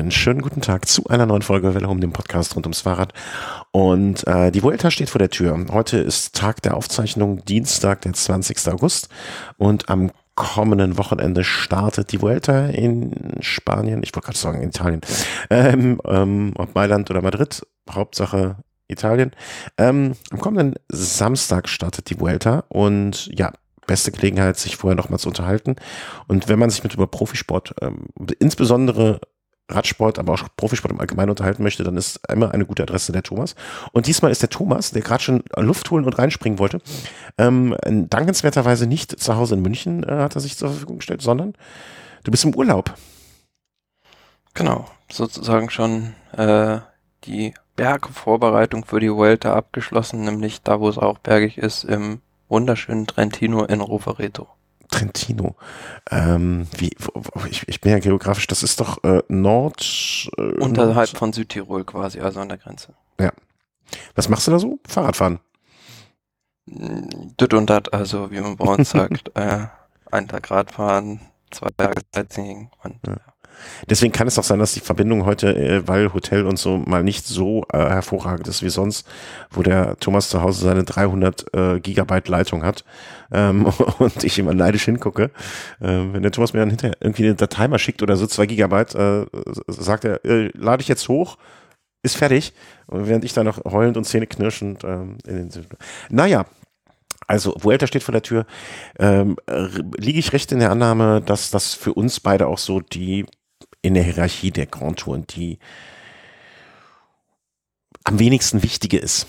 Einen schönen guten Tag zu einer neuen Folge Welle um den Podcast rund ums Fahrrad. Und äh, die Vuelta steht vor der Tür. Heute ist Tag der Aufzeichnung, Dienstag, der 20. August. Und am kommenden Wochenende startet die Vuelta in Spanien, ich wollte gerade sagen in Italien, ähm, ähm, ob Mailand oder Madrid, Hauptsache Italien. Ähm, am kommenden Samstag startet die Vuelta und ja, beste Gelegenheit, sich vorher nochmal zu unterhalten. Und wenn man sich mit über Profisport, ähm, insbesondere Radsport, aber auch Profisport im Allgemeinen unterhalten möchte, dann ist immer eine gute Adresse der Thomas. Und diesmal ist der Thomas, der gerade schon Luft holen und reinspringen wollte, ähm, dankenswerterweise nicht zu Hause in München äh, hat er sich zur Verfügung gestellt, sondern du bist im Urlaub. Genau, sozusagen schon äh, die Bergvorbereitung für die Vuelta abgeschlossen, nämlich da, wo es auch bergig ist, im wunderschönen Trentino in Rovereto. Trentino. Ähm, wie, ich, ich bin ja geografisch, das ist doch äh, Nord. Äh, Unterhalb Nord von Südtirol quasi, also an der Grenze. Ja. Was machst du da so? Fahrradfahren? Düt und dat, also wie man bei uns sagt, äh, ein Tag Radfahren, zwei Tage Sightseeing und ja. Deswegen kann es auch sein, dass die Verbindung heute, äh, weil Hotel und so mal nicht so äh, hervorragend ist wie sonst, wo der Thomas zu Hause seine 300 äh, Gigabyte Leitung hat ähm, und ich immer neidisch hingucke. Ähm, wenn der Thomas mir dann hinterher irgendwie eine Datei mal schickt oder so, zwei Gigabyte, äh, sagt er, äh, lade ich jetzt hoch, ist fertig. Und während ich da noch heulend und Zähne knirschend ähm, in den Naja, also Vuelta steht vor der Tür. Ähm, liege ich recht in der Annahme, dass das für uns beide auch so die in der Hierarchie der Grand Touren die am wenigsten wichtige ist.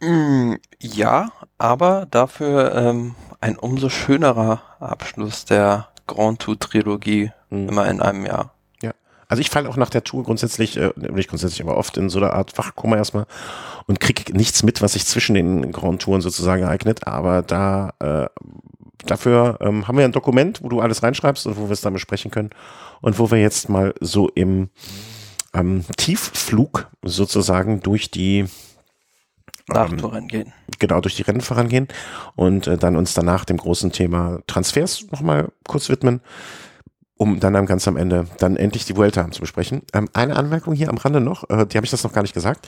Mm, ja, aber dafür ähm, ein umso schönerer Abschluss der Grand Tour Trilogie mhm. immer in einem Jahr. Ja, also ich falle auch nach der Tour grundsätzlich, äh, nicht grundsätzlich, aber oft in so einer Art Wachkoma erstmal und kriege nichts mit, was sich zwischen den Grand Touren sozusagen ereignet, aber da äh, dafür ähm, haben wir ein Dokument, wo du alles reinschreibst und wo wir es dann besprechen können. Und wo wir jetzt mal so im ähm, Tiefflug sozusagen durch die ähm, gehen. Genau, durch die Rennen vorangehen und äh, dann uns danach dem großen Thema Transfers nochmal kurz widmen um dann am ganz am Ende dann endlich die Vuelta zu besprechen. Ähm, eine Anmerkung hier am Rande noch, äh, die habe ich das noch gar nicht gesagt.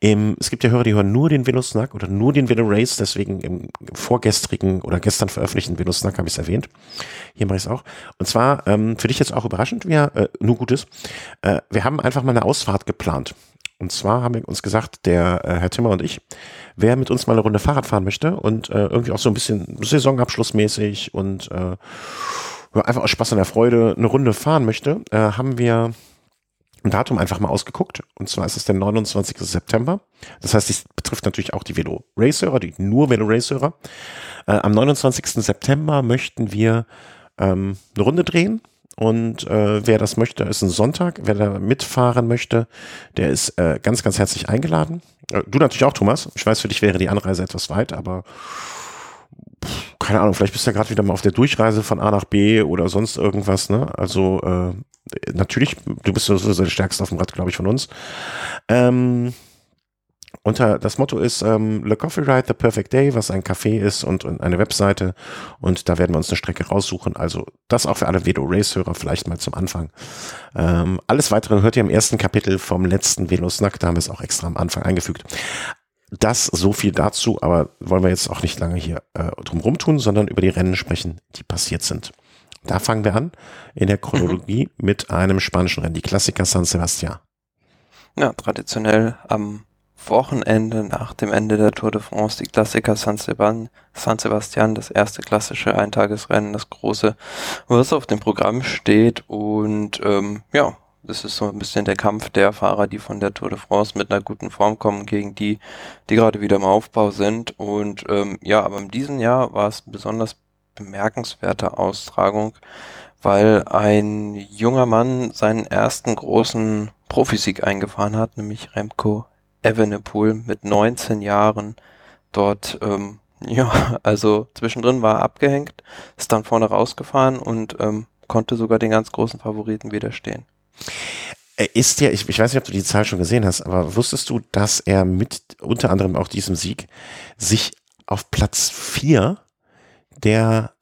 Ähm, es gibt ja Hörer, die hören nur den Velo-Snack oder nur den Velo-Race, deswegen im vorgestrigen oder gestern veröffentlichten Velo-Snack habe ich es erwähnt. Hier mache ich es auch. Und zwar für dich jetzt auch überraschend, wir, äh, nur Gutes, äh, wir haben einfach mal eine Ausfahrt geplant. Und zwar haben wir uns gesagt, der äh, Herr Timmer und ich, wer mit uns mal eine Runde Fahrrad fahren möchte und äh, irgendwie auch so ein bisschen Saisonabschlussmäßig und äh, einfach aus Spaß und der Freude eine Runde fahren möchte, äh, haben wir ein Datum einfach mal ausgeguckt. Und zwar ist es der 29. September. Das heißt, dies betrifft natürlich auch die Velo Race-Hörer, die nur Velo Race-Hörer. Äh, am 29. September möchten wir ähm, eine Runde drehen. Und äh, wer das möchte, ist ein Sonntag. Wer da mitfahren möchte, der ist äh, ganz, ganz herzlich eingeladen. Äh, du natürlich auch, Thomas. Ich weiß, für dich wäre die Anreise etwas weit, aber keine Ahnung, vielleicht bist du ja gerade wieder mal auf der Durchreise von A nach B oder sonst irgendwas, ne? Also äh, natürlich, du bist so der Stärkste auf dem Rad, glaube ich, von uns. Ähm, unter das Motto ist ähm, Le Coffee Ride, The Perfect Day, was ein Café ist und, und eine Webseite. Und da werden wir uns eine Strecke raussuchen. Also das auch für alle Velo Race-Hörer vielleicht mal zum Anfang. Ähm, alles weitere hört ihr im ersten Kapitel vom letzten Velo Snack. Da haben wir es auch extra am Anfang eingefügt. Das so viel dazu, aber wollen wir jetzt auch nicht lange hier äh, drum rumtun, sondern über die Rennen sprechen, die passiert sind. Da fangen wir an in der Chronologie mhm. mit einem spanischen Rennen, die Klassiker San Sebastian. Ja, traditionell am Wochenende nach dem Ende der Tour de France die Klassiker San Sebastian, San Sebastian das erste klassische Eintagesrennen, das große, was auf dem Programm steht und ähm, ja, das ist so ein bisschen der Kampf der Fahrer, die von der Tour de France mit einer guten Form kommen, gegen die, die gerade wieder im Aufbau sind. Und ähm, ja, aber in diesem Jahr war es besonders bemerkenswerte Austragung, weil ein junger Mann seinen ersten großen Profisieg eingefahren hat, nämlich Remco Evenepoel mit 19 Jahren dort ähm, ja, also zwischendrin war er abgehängt, ist dann vorne rausgefahren und ähm, konnte sogar den ganz großen Favoriten widerstehen. Ist ja, ich, ich weiß nicht, ob du die Zahl schon gesehen hast, aber wusstest du, dass er mit unter anderem auch diesem Sieg sich auf Platz vier der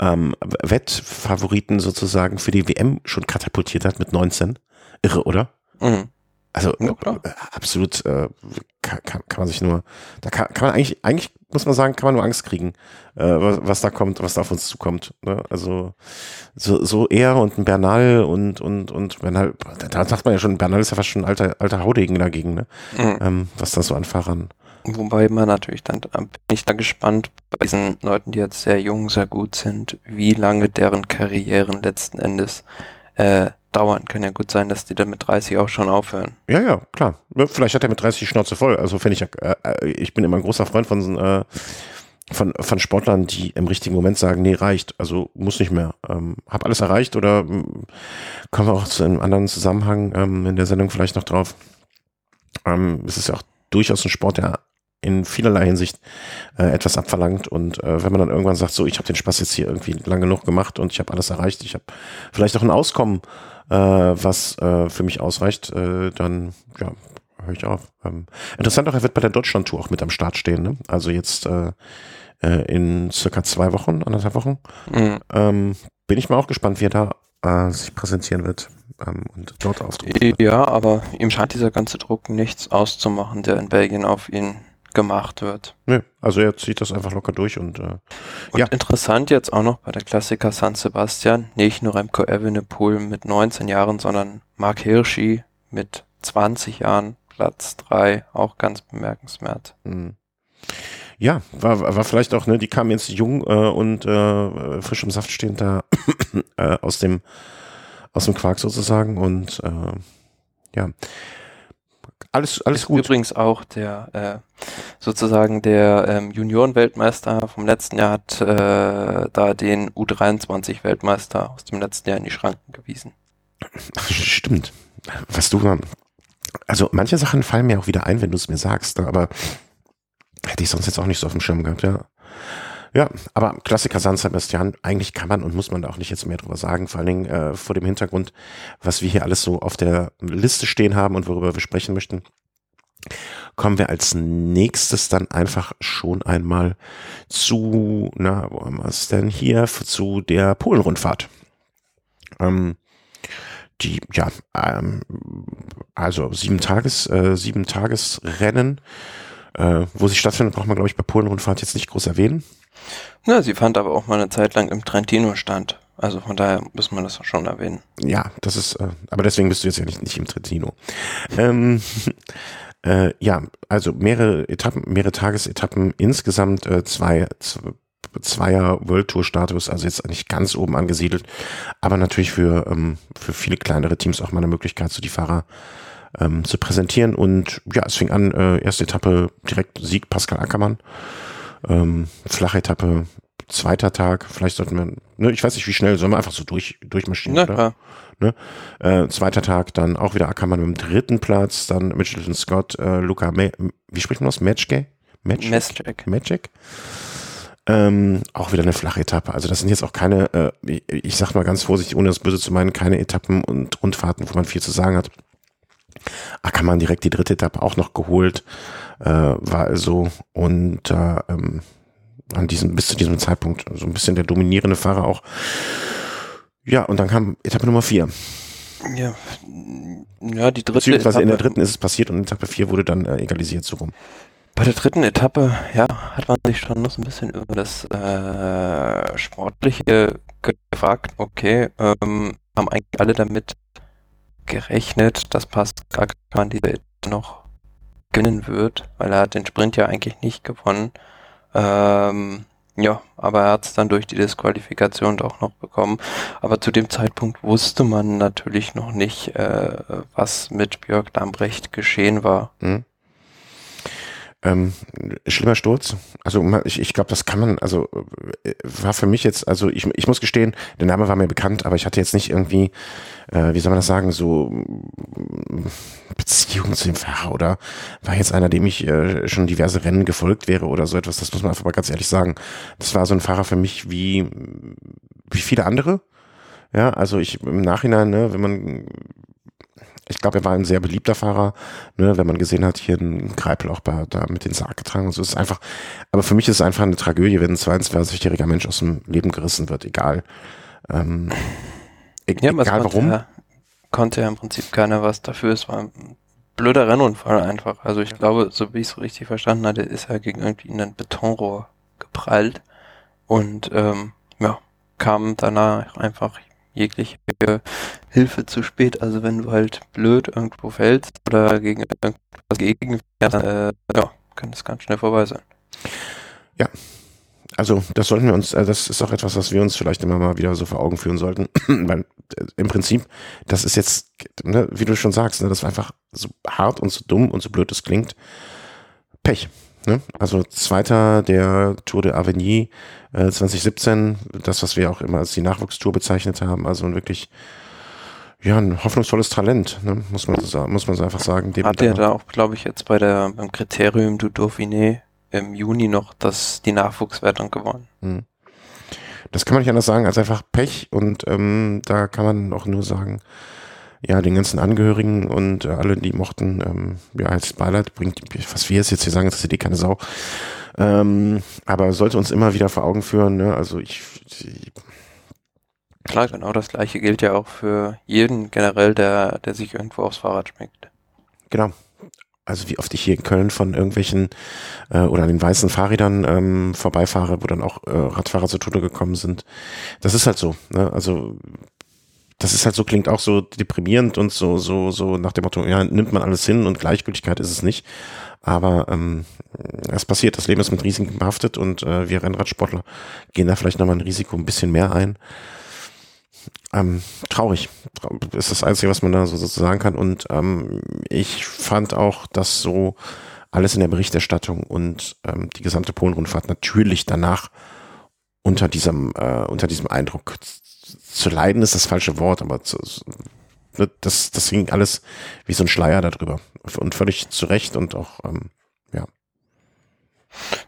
ähm, Wettfavoriten sozusagen für die WM schon katapultiert hat mit 19. Irre, oder? Mhm. Also ja, äh, absolut äh, kann, kann, kann man sich nur, da kann, kann man eigentlich, eigentlich muss man sagen, kann man nur Angst kriegen, äh, was, was da kommt, was da auf uns zukommt. Ne? Also so, so er und ein Bernal und und und Bernal, da sagt man ja schon, Bernal ist ja fast schon ein alter alter Haudegen dagegen, ne? Mhm. Ähm, was da so an Fahrern. Wobei man natürlich dann bin ich da gespannt bei diesen Leuten, die jetzt sehr jung, sehr gut sind, wie lange deren Karrieren letzten Endes äh, dauern. Kann ja gut sein, dass die dann mit 30 auch schon aufhören. Ja, ja, klar. Vielleicht hat er mit 30 die Schnauze voll. Also finde ich, äh, äh, ich bin immer ein großer Freund von, äh, von, von Sportlern, die im richtigen Moment sagen, nee, reicht. Also muss nicht mehr. Ähm, hab alles erreicht oder ähm, kommen wir auch zu einem anderen Zusammenhang ähm, in der Sendung vielleicht noch drauf. Ähm, es ist ja auch durchaus ein Sport, der in vielerlei Hinsicht äh, etwas abverlangt und äh, wenn man dann irgendwann sagt, so ich habe den Spaß jetzt hier irgendwie lang genug gemacht und ich habe alles erreicht, ich habe vielleicht auch ein Auskommen, äh, was äh, für mich ausreicht, äh, dann ja, höre ich auf. Ähm, interessant auch, er wird bei der Deutschland-Tour auch mit am Start stehen, ne? Also jetzt äh, äh, in circa zwei Wochen, anderthalb Wochen. Mhm. Ähm, bin ich mal auch gespannt, wie er da äh, sich präsentieren wird ähm, und dort auftreten. Ja, aber ihm scheint dieser ganze Druck nichts auszumachen, der in Belgien auf ihn gemacht wird. Nö, also er zieht das einfach locker durch und, äh, und ja. interessant jetzt auch noch bei der Klassiker San Sebastian, nicht nur Remco Evenepoel mit 19 Jahren, sondern Mark Hirschi mit 20 Jahren, Platz 3, auch ganz bemerkenswert. Mhm. Ja, war, war vielleicht auch, ne, die kamen jetzt jung äh, und äh, frisch im Saft stehend da äh, aus dem aus dem Quark sozusagen und äh, ja, alles, alles ist gut. Übrigens auch der äh, sozusagen der ähm, Junioren-Weltmeister vom letzten Jahr hat äh, da den U23-Weltmeister aus dem letzten Jahr in die Schranken gewiesen. Stimmt. Was du, also manche Sachen fallen mir auch wieder ein, wenn du es mir sagst, aber hätte ich sonst jetzt auch nicht so auf dem Schirm gehabt, ja. Ja, aber Klassiker San Sebastian, eigentlich kann man und muss man da auch nicht jetzt mehr drüber sagen, vor allen Dingen äh, vor dem Hintergrund, was wir hier alles so auf der Liste stehen haben und worüber wir sprechen möchten. Kommen wir als nächstes dann einfach schon einmal zu, na, wo haben wir es denn hier, zu der Polenrundfahrt. Ähm, die, ja, ähm, also sieben Tages, äh, sieben Tagesrennen, äh, wo sie stattfindet, braucht man, glaube ich, bei Polenrundfahrt jetzt nicht groß erwähnen. Na, sie fand aber auch mal eine Zeit lang im Trentino stand. Also von daher muss man das schon erwähnen. Ja, das ist, äh, aber deswegen bist du jetzt ja nicht, nicht im Trentino. ähm, äh, ja, also mehrere Etappen, mehrere Tagesetappen, insgesamt äh, zwei, zwei Zweier World Tour Status, also jetzt nicht ganz oben angesiedelt, aber natürlich für, ähm, für viele kleinere Teams auch mal eine Möglichkeit, so die Fahrer ähm, zu präsentieren. Und ja, es fing an, äh, erste Etappe direkt Sieg Pascal Ackermann. Ähm, flache Etappe, zweiter Tag, vielleicht sollten wir, ne, ich weiß nicht, wie schnell, sollen wir einfach so durch, durchmaschinen, Na, oder? Ne? Äh, zweiter Tag, dann auch wieder Ackermann mit dem dritten Platz, dann Mitchelton Scott, äh, Luca, Ma wie spricht man das? Matchgay? Match Magic. Magic. Ähm, auch wieder eine flache Etappe. Also das sind jetzt auch keine, äh, ich sag mal ganz vorsichtig, ohne das Böse zu meinen, keine Etappen und Rundfahrten, wo man viel zu sagen hat. Ackermann direkt die dritte Etappe auch noch geholt, äh, war also und äh, ähm, an diesem, bis zu diesem Zeitpunkt so ein bisschen der dominierende Fahrer auch. Ja, und dann kam Etappe Nummer vier. Ja, ja die dritte Beziehungsweise Etappe. in der dritten ist es passiert und in Etappe vier wurde dann äh, egalisiert so rum. Bei der dritten Etappe, ja, hat man sich schon noch so ein bisschen über das äh, Sportliche gefragt. Okay, ähm, haben eigentlich alle damit gerechnet, dass Pascal diese noch gewinnen wird, weil er hat den Sprint ja eigentlich nicht gewonnen. Ähm, ja, aber er hat es dann durch die Disqualifikation doch noch bekommen. Aber zu dem Zeitpunkt wusste man natürlich noch nicht, äh, was mit Björk Lambrecht geschehen war. Mhm. Ähm, schlimmer Sturz. Also ich, ich glaube, das kann man, also äh, war für mich jetzt, also ich, ich muss gestehen, der Name war mir bekannt, aber ich hatte jetzt nicht irgendwie, äh, wie soll man das sagen, so Beziehung zu dem Fahrer oder war jetzt einer, dem ich äh, schon diverse Rennen gefolgt wäre oder so etwas. Das muss man einfach mal ganz ehrlich sagen. Das war so ein Fahrer für mich wie, wie viele andere. Ja, also ich im Nachhinein, ne, wenn man ich glaube, er war ein sehr beliebter Fahrer, ne, wenn man gesehen hat, hier ein Greipel auch bei, da mit den Sarg getragen und so. ist einfach, aber für mich ist es einfach eine Tragödie, wenn ein 22-jähriger Mensch aus dem Leben gerissen wird, egal. Ähm, e ja, egal warum. Ja, konnte ja im Prinzip keiner was dafür. Es war ein blöder Rennunfall einfach. Also ich glaube, so wie ich es richtig verstanden hatte, ist er gegen irgendwie ein Betonrohr geprallt und ähm, ja, kam danach einfach jegliche Hilfe zu spät. Also wenn du halt blöd irgendwo fällst oder gegen irgendwas gegen äh, ja, kann das ganz schnell vorbei sein. Ja. Also das sollten wir uns, äh, das ist auch etwas, was wir uns vielleicht immer mal wieder so vor Augen führen sollten. Weil äh, im Prinzip, das ist jetzt, ne, wie du schon sagst, ne, das war einfach so hart und so dumm und so blöd es klingt. Pech. Ne? Also Zweiter der Tour de Avenir äh, 2017, das, was wir auch immer als die Nachwuchstour bezeichnet haben, also wirklich ja, ein hoffnungsvolles Talent, ne? muss man so, muss man so einfach sagen. Hat er da auch, glaube ich, jetzt bei der beim Kriterium du Dauphiné im Juni noch das die Nachwuchswertung gewonnen. Hm. Das kann man nicht anders sagen als einfach Pech und ähm, da kann man auch nur sagen, ja, den ganzen Angehörigen und äh, alle, die mochten, ähm, ja, als Beileid bringt, was wir jetzt hier sagen, das ist eh keine Sau. Ähm, aber sollte uns immer wieder vor Augen führen, ne? also ich, ich Klar, genau das gleiche gilt ja auch für jeden generell, der, der sich irgendwo aufs Fahrrad schmeckt. Genau. Also wie oft ich hier in Köln von irgendwelchen äh, oder an den weißen Fahrrädern ähm, vorbeifahre, wo dann auch äh, Radfahrer zu Tode gekommen sind. Das ist halt so. Ne? Also das ist halt so, klingt auch so deprimierend und so, so, so nach dem Motto, ja, nimmt man alles hin und Gleichgültigkeit ist es nicht. Aber ähm, es passiert, das Leben ist mit Risiken behaftet und äh, wir Rennradsportler gehen da vielleicht nochmal ein Risiko ein bisschen mehr ein. Ähm, traurig ist das Einzige, was man da so sozusagen kann. Und ähm, ich fand auch, dass so alles in der Berichterstattung und ähm, die gesamte Polenrundfahrt natürlich danach unter diesem äh, unter diesem Eindruck zu leiden ist das falsche Wort, aber zu, das, das hing alles wie so ein Schleier darüber. Und völlig zu Recht und auch, ähm, ja.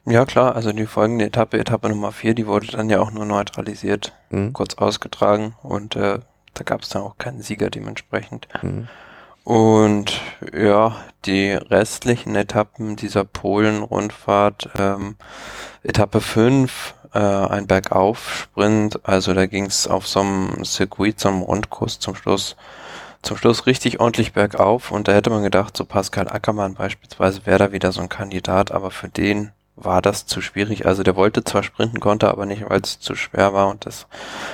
Ja, klar, also die folgende Etappe, Etappe Nummer vier, die wurde dann ja auch nur neutralisiert, mhm. kurz ausgetragen und äh, da gab es dann auch keinen Sieger dementsprechend. Mhm. Und ja, die restlichen Etappen dieser Polen-Rundfahrt, ähm, Etappe 5, äh, ein Bergauf-Sprint, also da ging es auf so einem Circuit, so einem Rundkurs zum Schluss, zum Schluss richtig ordentlich bergauf und da hätte man gedacht, so Pascal Ackermann beispielsweise wäre da wieder so ein Kandidat, aber für den war das zu schwierig. Also der wollte zwar sprinten, konnte aber nicht, weil es zu schwer war und das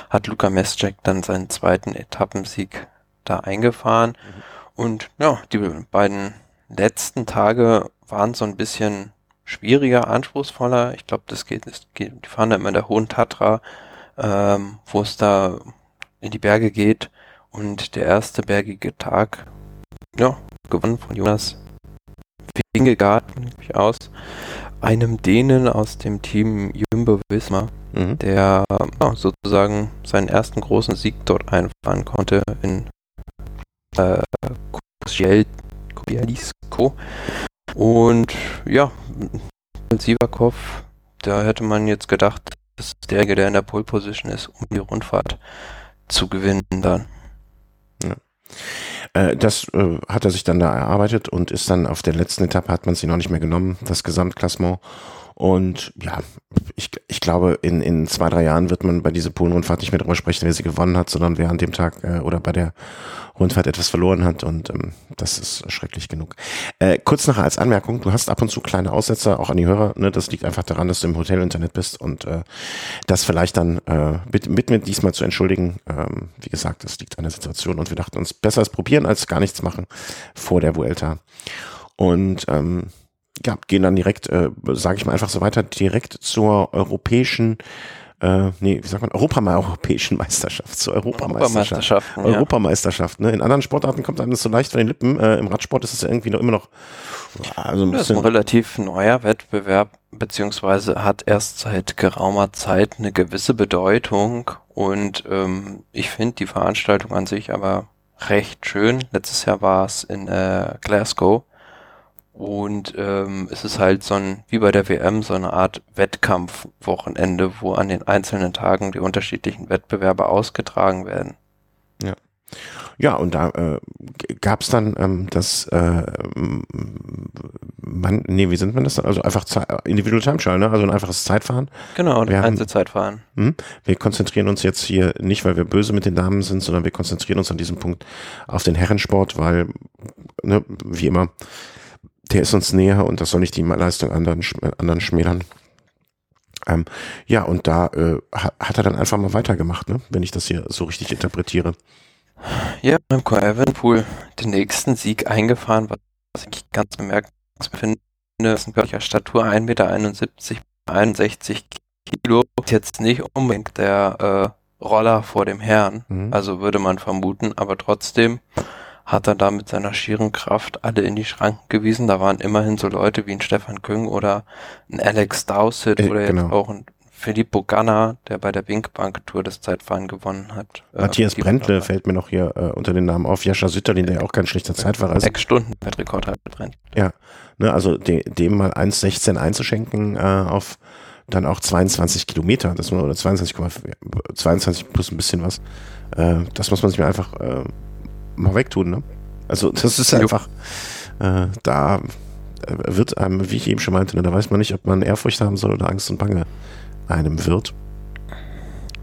hat Luca Mescek dann seinen zweiten Etappensieg da eingefahren. Mhm. Und ja, die beiden letzten Tage waren so ein bisschen schwieriger, anspruchsvoller. Ich glaube, das geht, das geht, die fahren da immer in der Hohen Tatra, ähm, wo es da in die Berge geht. Und der erste bergige Tag, ja, gewonnen von Jonas Wingegaard aus einem Dänen aus dem Team Jumbo Visma, mhm. der ja, sozusagen seinen ersten großen Sieg dort einfahren konnte in äh, Kobielisko. Und ja, Sivakov, da hätte man jetzt gedacht, das ist derjenige, der in der Pole Position ist, um die Rundfahrt zu gewinnen dann. Ja. Äh, das äh, hat er sich dann da erarbeitet und ist dann auf der letzten Etappe, hat man sie noch nicht mehr genommen, das Gesamtklassement. Und ja, ich, ich glaube, in, in zwei, drei Jahren wird man bei dieser Polen-Rundfahrt nicht mehr darüber sprechen, wer sie gewonnen hat, sondern wer an dem Tag äh, oder bei der Rundfahrt etwas verloren hat. Und ähm, das ist schrecklich genug. Äh, kurz nachher als Anmerkung, du hast ab und zu kleine Aussetzer, auch an die Hörer. Ne? Das liegt einfach daran, dass du im Hotel-Internet bist und äh, das vielleicht dann äh, mit, mit mir diesmal zu entschuldigen. Ähm, wie gesagt, das liegt an der Situation und wir dachten uns, besser es probieren als gar nichts machen vor der Vuelta. Und ähm, ja, gehen dann direkt, äh, sage ich mal einfach so weiter, direkt zur europäischen äh, nee, wie sagt man, Europama europäischen Meisterschaft, zur Europameisterschaft. Europameisterschaft, ja. Europameisterschaft, ne? In anderen Sportarten kommt einem das so leicht von den Lippen. Äh, Im Radsport ist es irgendwie noch immer noch also ein Das ist ein relativ neuer Wettbewerb, beziehungsweise hat erst seit geraumer Zeit eine gewisse Bedeutung und ähm, ich finde die Veranstaltung an sich aber recht schön. Letztes Jahr war es in äh, Glasgow und ähm, es ist halt so ein, wie bei der WM, so eine Art Wettkampfwochenende, wo an den einzelnen Tagen die unterschiedlichen Wettbewerbe ausgetragen werden. Ja. Ja, und da äh, gab es dann ähm, das, äh, man, nee, wie sind wir das dann? Also einfach Ze Individual Time Trial, ne? Also ein einfaches Zeitfahren. Genau, Wir haben- Einzelzeitfahren. Hm? Wir konzentrieren uns jetzt hier nicht, weil wir böse mit den Damen sind, sondern wir konzentrieren uns an diesem Punkt auf den Herrensport, weil, ne, wie immer, der ist uns näher und das soll nicht die Leistung anderen, äh, anderen schmälern. Ähm, ja, und da äh, ha- hat er dann einfach mal weitergemacht, ne? wenn ich das hier so richtig interpretiere. Ja, Remco Evenepoel den nächsten Sieg eingefahren, was ich ganz bemerkenswert finde. Ist ein körperlicher Statur 1,71 Meter, 61 Kilo. Ist jetzt nicht unbedingt der äh, Roller vor dem Herrn, Mhm. also würde man vermuten, aber trotzdem hat er da mit seiner schieren Kraft alle in die Schranken gewiesen. Da waren immerhin so Leute wie ein Stefan Küng oder ein Alex Dowsett Äh, oder jetzt genau. auch ein Filippo Ganna, der bei der Winkbank Tour das Zeitfahren gewonnen hat. Äh, Matthias war Brentle fällt mir noch hier äh, unter den Namen auf. Jascha Sütterlin, der ja auch kein schlechter Zeitfahrer ist. Sechs Stunden Weltrekord hat brennt. Ne, also de, dem mal 1,16 einzuschenken äh, auf dann auch 22 Kilometer, das oder 22, 22 plus ein bisschen was. Äh, das muss man sich mir einfach äh, mal wegtun. Ne? Also das ist einfach, äh, da äh, wird einem, wie ich eben schon meinte, ne, da weiß man nicht, ob man Ehrfurcht haben soll oder Angst und Bange einem wird.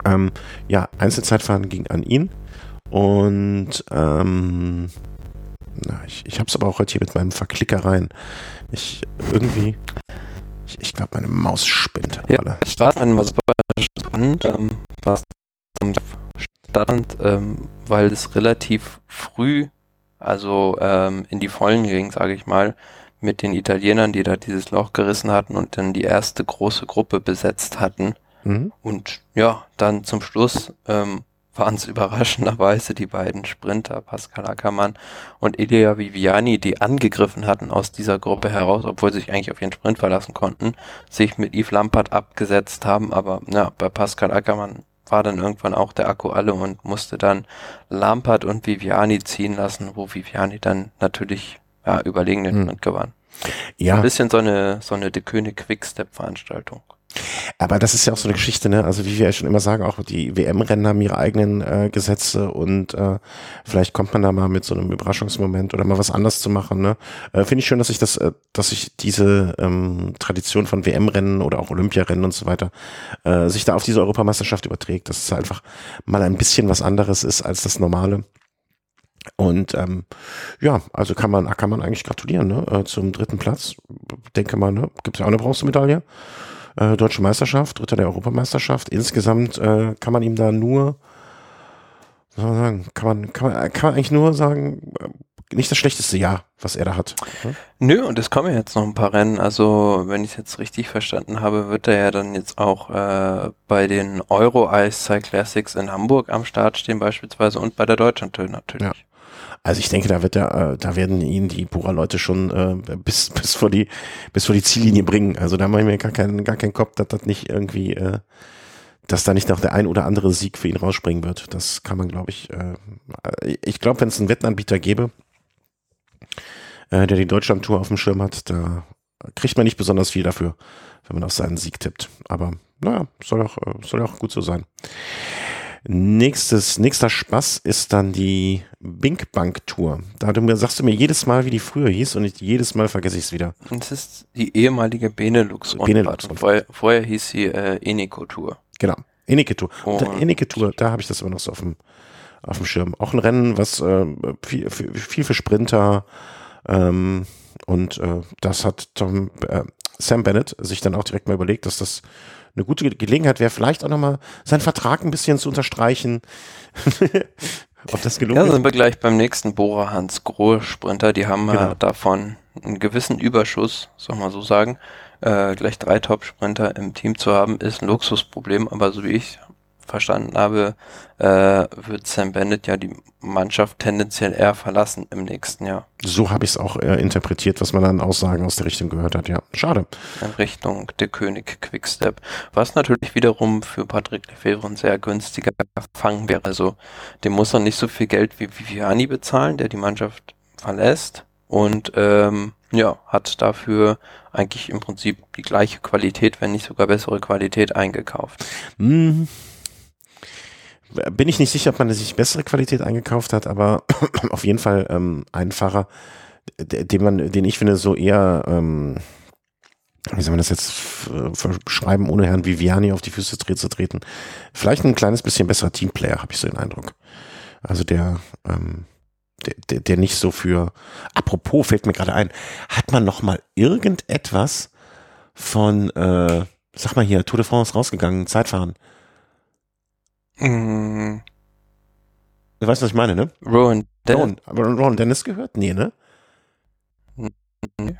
Ähm, ja, Einzelzeitfahren ging an ihn und ähm, na, ich, ich habe es aber auch heute hier mit meinem Verklickereien. Ich irgendwie, ich, ich glaube, meine Maus spinnt. Ja, Alle. das Startrennen war super spannend, ähm, was zum Start, ähm, weil es relativ früh, also ähm, in die Vollen ging, sage ich mal, mit den Italienern, die da dieses Loch gerissen hatten und dann die erste große Gruppe besetzt hatten. Mhm. Und ja, dann zum Schluss ähm, waren es überraschenderweise die beiden Sprinter, Pascal Ackermann und Elia Viviani, die angegriffen hatten aus dieser Gruppe heraus, obwohl sie sich eigentlich auf ihren Sprint verlassen konnten, sich mit Yves Lampert abgesetzt haben. Aber ja, bei Pascal Ackermann war dann irgendwann auch der Akku alle und musste dann Lampert und Viviani ziehen lassen, wo Viviani dann natürlich ja, überlegen den Hm. Gewann. Ja, Ein bisschen so eine, so eine De König Quickstep-Veranstaltung. Aber das ist ja auch so eine Geschichte, ne? Also wie wir ja schon immer sagen, auch die WM-Rennen haben ihre eigenen äh, Gesetze und äh, vielleicht kommt man da mal mit so einem Überraschungsmoment oder mal was anders zu machen, ne? Äh, Finde ich schön, dass ich das, äh, dass sich diese ähm, Tradition von WM-Rennen oder auch Olympiarennen und so weiter äh, sich da auf diese Europameisterschaft überträgt, dass es einfach mal ein bisschen was anderes ist als das Normale. Und ähm, ja, also kann man, kann man eigentlich gratulieren ne? äh, zum dritten Platz. Denke mal, ne? gibt es ja auch eine Bronzemedaille. Äh, Deutsche Meisterschaft, Dritter der Europameisterschaft. Insgesamt äh, kann man ihm da nur, was soll man sagen, kann man, kann man, kann man eigentlich nur sagen, äh, nicht das schlechteste Jahr, was er da hat. Ne? Nö, und es kommen ja jetzt noch ein paar Rennen. Also, wenn ich es jetzt richtig verstanden habe, wird er ja dann jetzt auch äh, bei den Euro Ice Cycle Classics in Hamburg am Start stehen beispielsweise und bei der Deutschlandtour natürlich. Ja. Also ich denke, da wird er, äh, da werden ihn die Bora-Leute schon äh, bis, bis vor die, bis vor die Ziellinie bringen. Also da mache ich mir gar keinen, gar keinen Kopf, dass das nicht irgendwie, äh, dass da nicht noch der ein oder andere Sieg für ihn rausspringen wird. Das kann man, glaube ich, äh, ich glaube, wenn es einen Wettenanbieter gäbe, äh, der die Deutschland-Tour auf dem Schirm hat, da kriegt man nicht besonders viel dafür, wenn man auf seinen Sieg tippt. Aber naja, soll auch, äh, soll auch gut so sein. Nächstes, nächster Spaß ist dann die Bink Bank Tour. Da du mir, sagst du mir jedes Mal, wie die früher hieß und ich, jedes Mal vergesse ich es wieder. Es ist die ehemalige Benelux-Rundfahrt. Benelux-Rundfahrt. Und vorher, vorher hieß sie äh, Eneco-Tour. Genau. Enike Tour. Und- Enike Tour, da habe ich das immer noch so auf dem, auf dem Schirm. Auch ein Rennen, was äh, viel, viel, viel für Sprinter ähm, und äh, das hat Tom, äh, Sam Bennett sich dann auch direkt mal überlegt, dass das eine gute Gelegenheit wäre, vielleicht auch nochmal seinen Vertrag ein bisschen zu unterstreichen. Ob das gelungen Ja, ist? sind wir gleich beim nächsten Bora Hans Grohe Sprinter. Die haben Genau. davon einen gewissen Überschuss, soll man so sagen. Äh, gleich drei Top-Sprinter im Team zu haben, ist ein Luxusproblem, aber so wie ich verstanden habe, äh, wird Sam Bennett ja die Mannschaft tendenziell eher verlassen im nächsten Jahr. So habe ich es auch äh, interpretiert, was man dann Aussagen aus der Richtung gehört hat. Ja, schade. in Richtung der König Quickstep. Was natürlich wiederum für Patrick Lefebvre ein sehr günstiger Fang wäre. Also dem muss er nicht so viel Geld wie Viviani bezahlen, der die Mannschaft verlässt. Und ähm, ja, hat dafür eigentlich im Prinzip die gleiche Qualität, wenn nicht sogar bessere Qualität eingekauft. Hm. Bin ich nicht sicher, ob man sich bessere Qualität eingekauft hat, aber auf jeden Fall ähm, ein Fahrer, den man, den ich finde, so eher, ähm, wie soll man das jetzt beschreiben, ohne Herrn Viviani auf die Füße zu treten. Vielleicht ein kleines bisschen besserer Teamplayer, habe ich so den Eindruck. Also der, ähm, der, der, der nicht so für. Apropos fällt mir gerade ein, hat man noch mal irgendetwas von, äh, sag mal hier, Tour de France rausgegangen, Zeitfahren? Mm. Du weißt, was ich meine, ne? Rowan Dennis. Rowan, Rowan Dennis gehört? Nee, ne? Nee.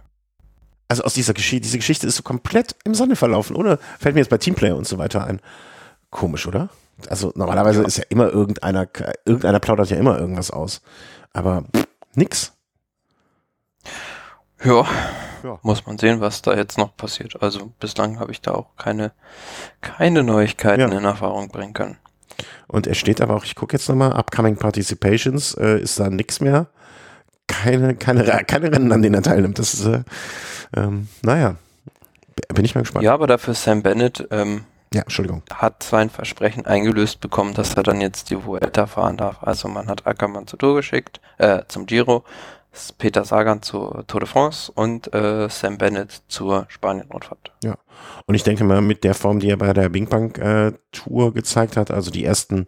Also aus dieser Geschichte, diese Geschichte ist so komplett im Sande verlaufen, oder? Fällt mir jetzt bei Teamplayer und so weiter ein. Komisch, oder? Also normalerweise ja. ist ja immer irgendeiner, irgendeiner plaudert ja immer irgendwas aus. Aber pff, nix. Ja, ja, muss man sehen, was da jetzt noch passiert. Also bislang habe ich da auch keine, keine Neuigkeiten ja. in Erfahrung bringen können. Und er steht aber auch, ich gucke jetzt nochmal, Upcoming Participations, äh, ist da nichts mehr. Keine, keine, keine Rennen, an denen er teilnimmt. Das ist, äh, ähm, naja, bin ich mal gespannt. Ja, aber dafür Sam Bennett ähm, ja, Entschuldigung. hat sein Versprechen eingelöst bekommen, dass er dann jetzt die Vuelta fahren darf. Also man hat Ackermann zur Tour geschickt, äh, zum Giro, Peter Sagan zur Tour de France und äh, Sam Bennett zur Spanien-Rundfahrt. Ja, und ich denke mal, mit der Form, die er bei der Bing Bang äh, Tour gezeigt hat, also die ersten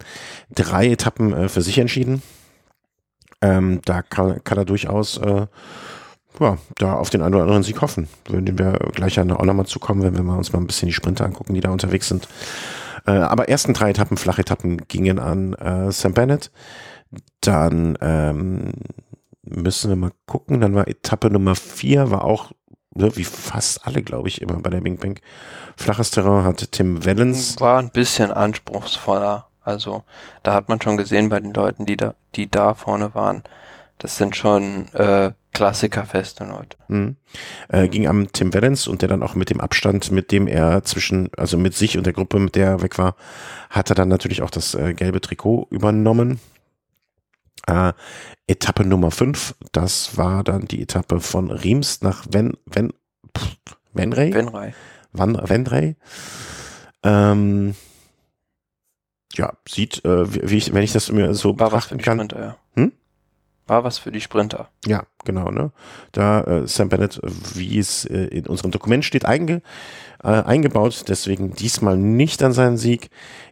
drei Etappen äh, für sich entschieden, ähm, da kann, kann er durchaus äh, ja, da auf den einen oder anderen Sieg hoffen. Würden wir gleich auch nochmal zukommen, wenn wir uns mal ein bisschen die Sprinter angucken, die da unterwegs sind. Äh, aber ersten drei Etappen, Flachetappen gingen an äh, Sam Bennett. Dann ähm, müssen wir mal gucken. Dann war Etappe Nummer vier, war auch ne, wie fast alle, glaube ich, immer bei der Bing Bang. Flaches Terrain hatte Tim Wellens. War ein bisschen anspruchsvoller. Also da hat man schon gesehen bei den Leuten, die da, die da vorne waren. Das sind schon äh, Klassikerfeste Leute. Mhm. Äh, ging am Tim Wellens und der dann auch mit dem Abstand, mit dem er zwischen, also mit sich und der Gruppe, mit der er weg war, hat er dann natürlich auch das äh, gelbe Trikot übernommen. Äh, Etappe Nummer 5, das war dann die Etappe von Riems nach Ven, Ven, pff, Venray? Venray. Van, Venray. Ähm, ja, sieht, äh, wie, ich, wenn ich das mir so war was für die kann. Sprinter, ja. Hm? War was für die Sprinter. Ja, genau, ne? Da äh, Sam Bennett, wie es äh, in unserem Dokument steht, einge, äh, eingebaut, deswegen diesmal nicht an seinen Sieg.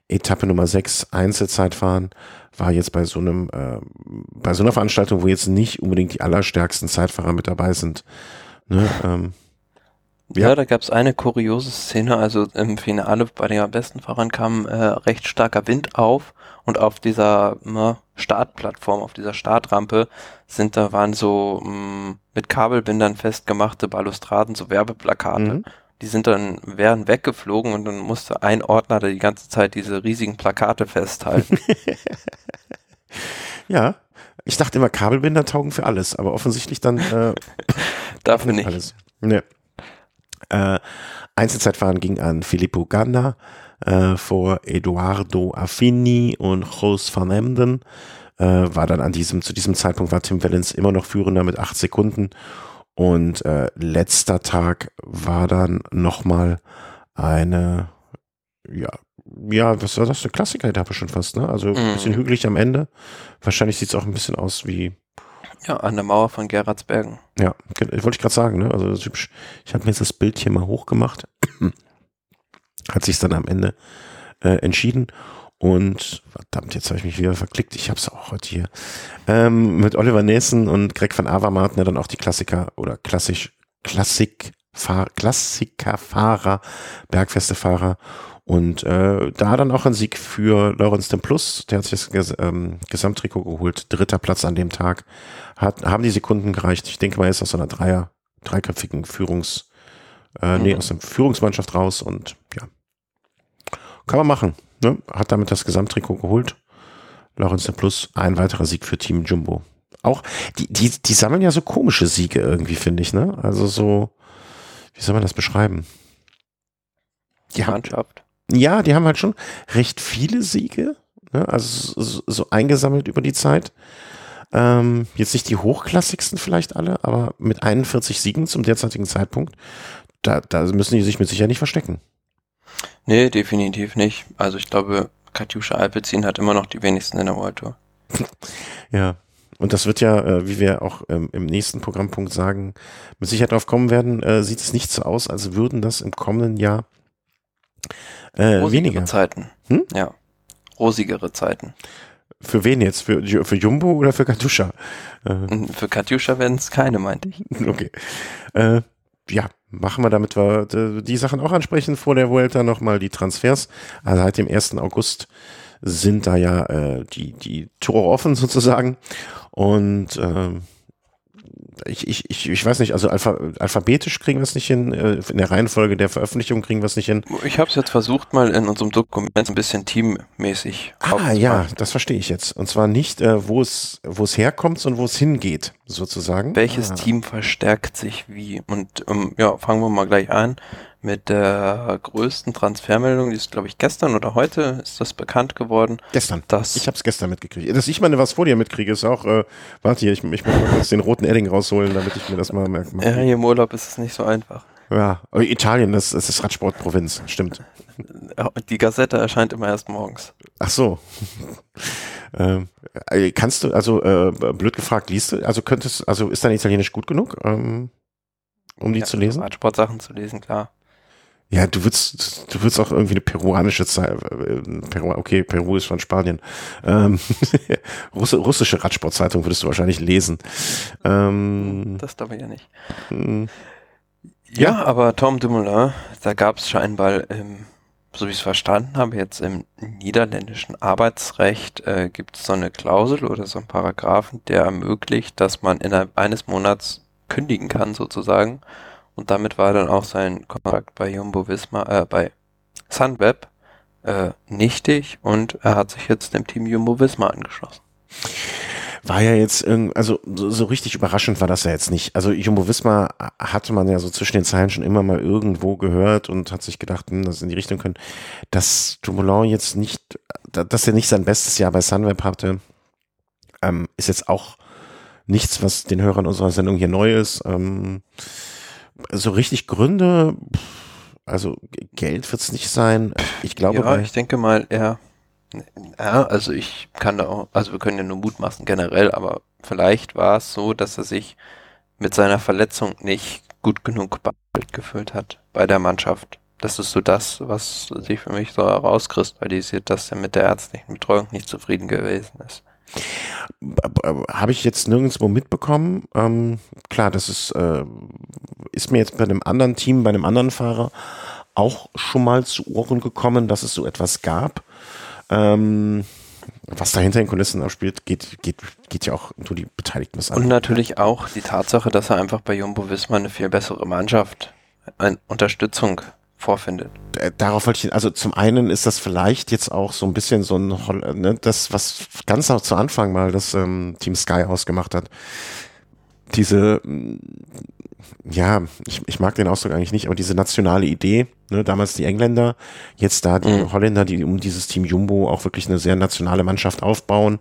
Etappe Nummer 6, Einzelzeitfahren, war jetzt bei so einem, äh, bei so einer Veranstaltung, wo jetzt nicht unbedingt die allerstärksten Zeitfahrer mit dabei sind. Ne? Ähm, ja. ja, da gab es eine kuriose Szene, also im Finale bei den besten Fahrern kam äh, recht starker Wind auf und auf dieser ne, Startplattform, auf dieser Startrampe sind da waren so mh, mm, mit Kabelbindern festgemachte Balustraden, so Werbeplakate. Mhm. Die sind dann, wären weggeflogen und dann musste ein Ordner die ganze Zeit diese riesigen Plakate festhalten. ja, ich dachte immer, Kabelbinder taugen für alles, aber offensichtlich dann äh, dafür nicht. Alles. Nee. Äh, Einzelzeitfahren ging an Filippo Ganna äh, vor Eduardo Affini und Jos van Emden. Äh, war dann an diesem, zu diesem Zeitpunkt war Tim Wellens immer noch führender mit acht Sekunden. Und äh, letzter Tag war dann nochmal eine, ja, ja, was war das? Eine Klassiker-Etappe schon fast, ne? Also ein bisschen mhm. hügelig am Ende. Wahrscheinlich sieht es auch ein bisschen aus wie ja, an der Mauer von Gerardsbergen. Ja, wollte ich gerade sagen, ne? Also typisch, ich habe mir jetzt das Bild hier mal hochgemacht. Hat sich dann am Ende äh, entschieden. Und verdammt, jetzt habe ich mich wieder verklickt. Ich habe es auch heute hier. Ähm, mit Oliver Nessen und Greg van Avermaet, ne, dann auch die Klassiker oder klassisch, Klassik, Fahr, Klassikerfahrer, Bergfestefahrer. Und äh, da dann auch ein Sieg für Lorenz dem Plus, der hat sich das ähm, Gesamttrikot geholt, dritter Platz an dem Tag. Hat, haben die Sekunden gereicht. Ich denke mal, er ist aus einer Dreier, dreiköpfigen Führungs, äh, mhm. nee, aus der Führungsmannschaft raus und ja. Kann man machen. Ne? Hat damit das Gesamttrikot geholt. Lorenz dem Plus, ein weiterer Sieg für Team Jumbo. Auch, die, die, die sammeln ja so komische Siege irgendwie, finde ich, ne? Also so, wie soll man das beschreiben? Die Mannschaft. Ja, die haben halt schon recht viele Siege, ne? also so, so, eingesammelt über die Zeit. Ähm, jetzt nicht die hochklassigsten vielleicht alle, aber mit 41 Siegen zum derzeitigen Zeitpunkt, da, da müssen die sich mit Sicherheit nicht verstecken. Nee, definitiv nicht. Also ich glaube, Katjuscha Alpecin hat immer noch die wenigsten in der World Tour. ja. Und das wird ja, äh, wie wir auch ähm, im nächsten Programmpunkt sagen, mit Sicherheit drauf kommen werden, äh, sieht es nicht so aus, als würden das im kommenden Jahr äh, weniger. Zeiten. Hm? Ja. Rosigere Zeiten. Für wen jetzt? Für, für Jumbo oder für Katusha? Äh. Für Katusha werden es keine, meinte ich. Okay. Äh, ja, machen wir, damit wir äh, die Sachen auch ansprechen. Vor der Vuelta nochmal die Transfers. Also seit dem 1. August sind da ja äh, die, die Tore offen sozusagen. Und äh, ich, ich, ich, ich weiß nicht, also alpha, alphabetisch kriegen wir es nicht hin, äh, in der Reihenfolge der Veröffentlichung kriegen wir es nicht hin. Ich habe es jetzt versucht, mal in unserem Dokument ein bisschen teammäßig. Ah ja, das verstehe ich jetzt. Und zwar nicht, äh, wo es wo es herkommt, sondern wo es hingeht, sozusagen. Welches ah. Team verstärkt sich wie? Und ähm, ja, fangen wir mal gleich an mit der größten Transfermeldung, die ist, glaube ich, gestern oder heute ist das bekannt geworden. Gestern. Dass ich habe es gestern mitgekriegt. Dass ich meine, was vor dir mitkriege, ist auch, äh, warte hier, ich, ich muss mal kurz den roten Edding rausholen, damit ich mir das mal merke. Ja, hier im Urlaub ist es nicht so einfach. Ja, Italien, das, das ist Radsportprovinz, stimmt. Die Gazette erscheint immer erst morgens. Ach so. ähm, äh, kannst du, also äh, blöd gefragt, liest du, also könntest, also ist dein Italienisch gut genug, ähm, um die ja, zu lesen? Radsportsachen zu lesen, klar. Ja, du würdest, du würdest auch irgendwie eine peruanische Zeit, äh, Peru, okay, Peru ist von Spanien. Ähm, russische Radsportzeitung würdest du wahrscheinlich lesen. Ähm, das glaube ich ja nicht. Hm. Ja, ja, aber Tom Dumoulin, da gab es scheinbar, ähm, so wie ich es verstanden habe, jetzt im niederländischen Arbeitsrecht äh, gibt es so eine Klausel oder so einen Paragraphen, der ermöglicht, dass man innerhalb eines Monats kündigen kann, sozusagen. Und damit war dann auch sein Kontakt bei Jumbo Visma, äh, bei Sunweb äh, nichtig und er hat sich jetzt dem Team Jumbo Visma angeschlossen. War ja jetzt, also so, richtig überraschend war das ja jetzt nicht. Also Jumbo Visma hatte man ja so zwischen den Zeilen schon immer mal irgendwo gehört und hat sich gedacht, hm, das in die Richtung können. Dass Dumoulin jetzt nicht, dass er nicht sein bestes Jahr bei Sunweb hatte, ähm, ist jetzt auch nichts, was den Hörern unserer Sendung hier neu ist. Ähm, so richtig Gründe, also Geld wird es nicht sein. Ich glaube. Ja, ich denke mal, er. Ja, also ich kann da auch, also wir können ja nur mutmaßen generell, aber vielleicht war es so, dass er sich mit seiner Verletzung nicht gut genug gefühlt hat bei der Mannschaft. Das ist so das, was sich für mich so herauskristallisiert, dass er mit der ärztlichen Betreuung nicht zufrieden gewesen ist. Habe ich jetzt nirgendwo mitbekommen. Ähm, klar, das ist, äh, ist mir jetzt bei einem anderen Team, bei einem anderen Fahrer auch schon mal zu Ohren gekommen, dass es so etwas gab. Ähm, was dahinter in Kulissen abspielt, geht, geht, geht ja auch nur die Beteiligten an. Und natürlich auch die Tatsache, dass er einfach bei Jumbo Wismar eine viel bessere Mannschaft, eine Unterstützung vorfindet. Äh, darauf wollte ich, also zum einen ist das vielleicht jetzt auch so ein bisschen so ein, ne, das, was ganz auch zu Anfang mal das ähm, Team Sky ausgemacht hat. Diese, ja, ich, ich mag den Ausdruck eigentlich nicht, aber diese nationale Idee, ne, damals die Engländer, jetzt da die mhm. Holländer, die um dieses Team Jumbo auch wirklich eine sehr nationale Mannschaft aufbauen.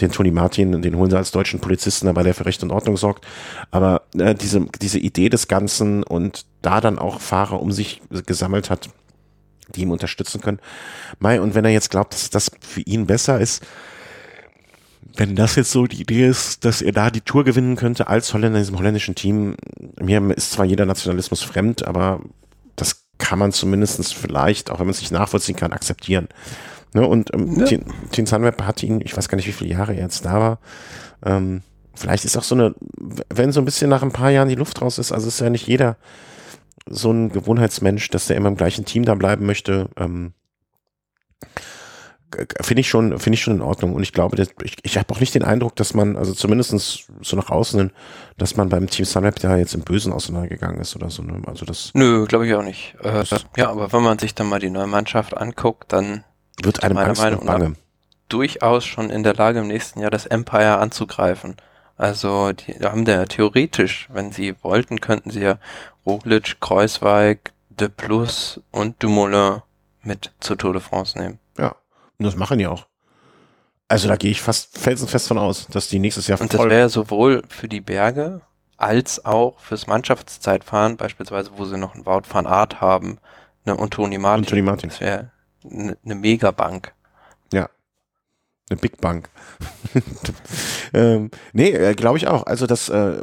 Den Tony Martin, den holen sie als deutschen Polizisten dabei, der für Recht und Ordnung sorgt. Aber äh, diese, diese Idee des Ganzen und da dann auch Fahrer um sich gesammelt hat, die ihm unterstützen können. Mai, und wenn er jetzt glaubt, dass das für ihn besser ist, wenn das jetzt so die Idee ist, dass er da die Tour gewinnen könnte als Holländer in diesem holländischen Team, mir ist zwar jeder Nationalismus fremd, aber das kann man zumindestens vielleicht, auch wenn man es nicht nachvollziehen kann, akzeptieren. Ne? Und ähm, ja. Tin Sunweb hat ihn, ich weiß gar nicht, wie viele Jahre er jetzt da war, ähm, vielleicht ist auch so eine, wenn so ein bisschen nach ein paar Jahren die Luft raus ist, also ist ja nicht jeder so ein Gewohnheitsmensch, dass der immer im gleichen Team da bleiben möchte. Ähm, finde ich schon, finde ich schon in Ordnung. Und ich glaube, dass, ich, ich habe auch nicht den Eindruck, dass man, also zumindestens so nach außen hin, dass man beim Team Sunweb da jetzt im Bösen auseinandergegangen ist oder so. Ne? Also das. Nö, glaube ich auch nicht. Äh, ja, aber wenn man sich dann mal die neue Mannschaft anguckt, dann wird einem meiner Meinung nach durchaus schon in der Lage, im nächsten Jahr das Empire anzugreifen. Also die haben ja theoretisch, wenn sie wollten, könnten sie ja Roglic, Kreuzweig, De Plus und Dumoulin mit zur Tour de France nehmen. Ja, und das machen die auch. Also da gehe ich fast felsenfest von aus, dass die nächstes Jahr Und das wäre sowohl für die Berge als auch fürs Mannschaftszeitfahren, beispielsweise, wo sie noch einen Wout van Art haben, ne, und Toni Martin. Und Toni Martin. Das wäre eine ne Megabank. Eine Big Bank. ähm, nee, äh, glaube ich auch. Also das, äh,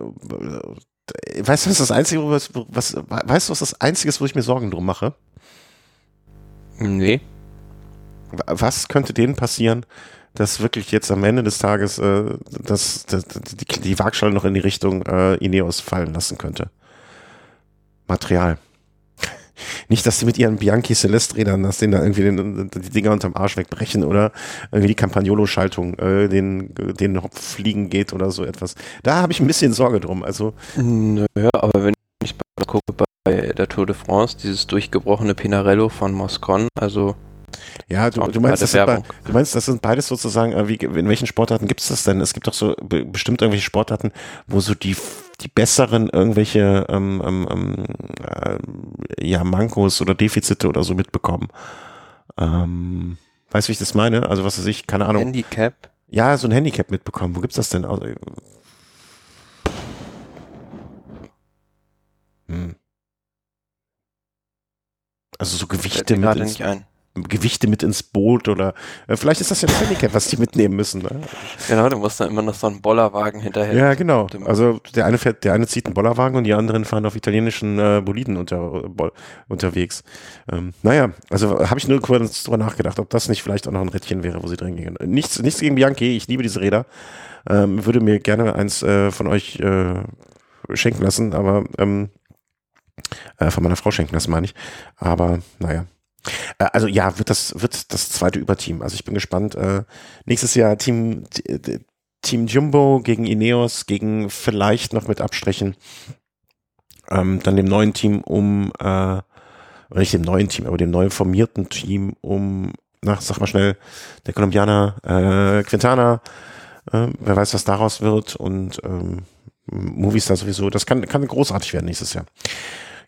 weißt du, was das Einzige, was, was, weißt du, was das Einzige ist, wo ich mir Sorgen drum mache? Nee. Was könnte denen passieren, dass wirklich jetzt am Ende des Tages äh, das, das, die, die Waagschale noch in die Richtung äh, Ineos fallen lassen könnte? Material. Nicht, dass sie mit ihren Bianchi Celeste-Rädern, dass denen da irgendwie den, die Dinger unterm Arsch wegbrechen oder irgendwie die Campagnolo-Schaltung äh, den, den fliegen geht oder so etwas. Da habe ich ein bisschen Sorge drum. Also Naja, aber wenn ich gucke bei der Tour de France, dieses durchgebrochene Pinarello von Moscon, also ja, du, du, meinst, das sind, du meinst, das sind beides sozusagen, wie, in welchen Sportarten gibt es das denn? Es gibt doch so be bestimmt irgendwelche Sportarten, wo so die, die besseren irgendwelche ähm, ähm, ähm äh, ja, Mankos oder Defizite oder so mitbekommen. Ähm, weißt du, wie ich das meine? Also was weiß ich, keine Ahnung. Handicap? Ja, so ein Handicap mitbekommen. Wo gibt's das denn? Also, hm. also so Gewichte mit nicht ein. Gewichte mit ins Boot oder äh, vielleicht ist das ja ein Handicap, was die mitnehmen müssen. Ne? Genau, du musst dann immer noch so einen Bollerwagen hinterher. Ja, genau. Also der eine fährt, der eine zieht einen Bollerwagen und die anderen fahren auf italienischen äh, Boliden unter, bo unterwegs. Ähm, naja, also habe ich nur kurz drüber nachgedacht, ob das nicht vielleicht auch noch ein Rädchen wäre, wo sie drin gingen. Nichts, nichts gegen Bianchi, ich liebe diese Räder. Ähm, würde mir gerne eins äh, von euch äh, schenken lassen, aber ähm, äh, von meiner Frau schenken lassen, meine ich. Aber naja. Äh, also ja, wird das, wird das zweite Überteam. Also ich bin gespannt. Äh, nächstes Jahr Team, Team Jumbo gegen Ineos, gegen vielleicht noch mit Abstrichen. Ähm, dann dem neuen Team um, äh, nicht dem neuen Team, aber dem neu formierten Team um, na, sag mal schnell, der Kolumbianer äh, Quintana. Äh, wer weiß, was daraus wird und ähm, Movies da sowieso. Das kann, kann großartig werden nächstes Jahr.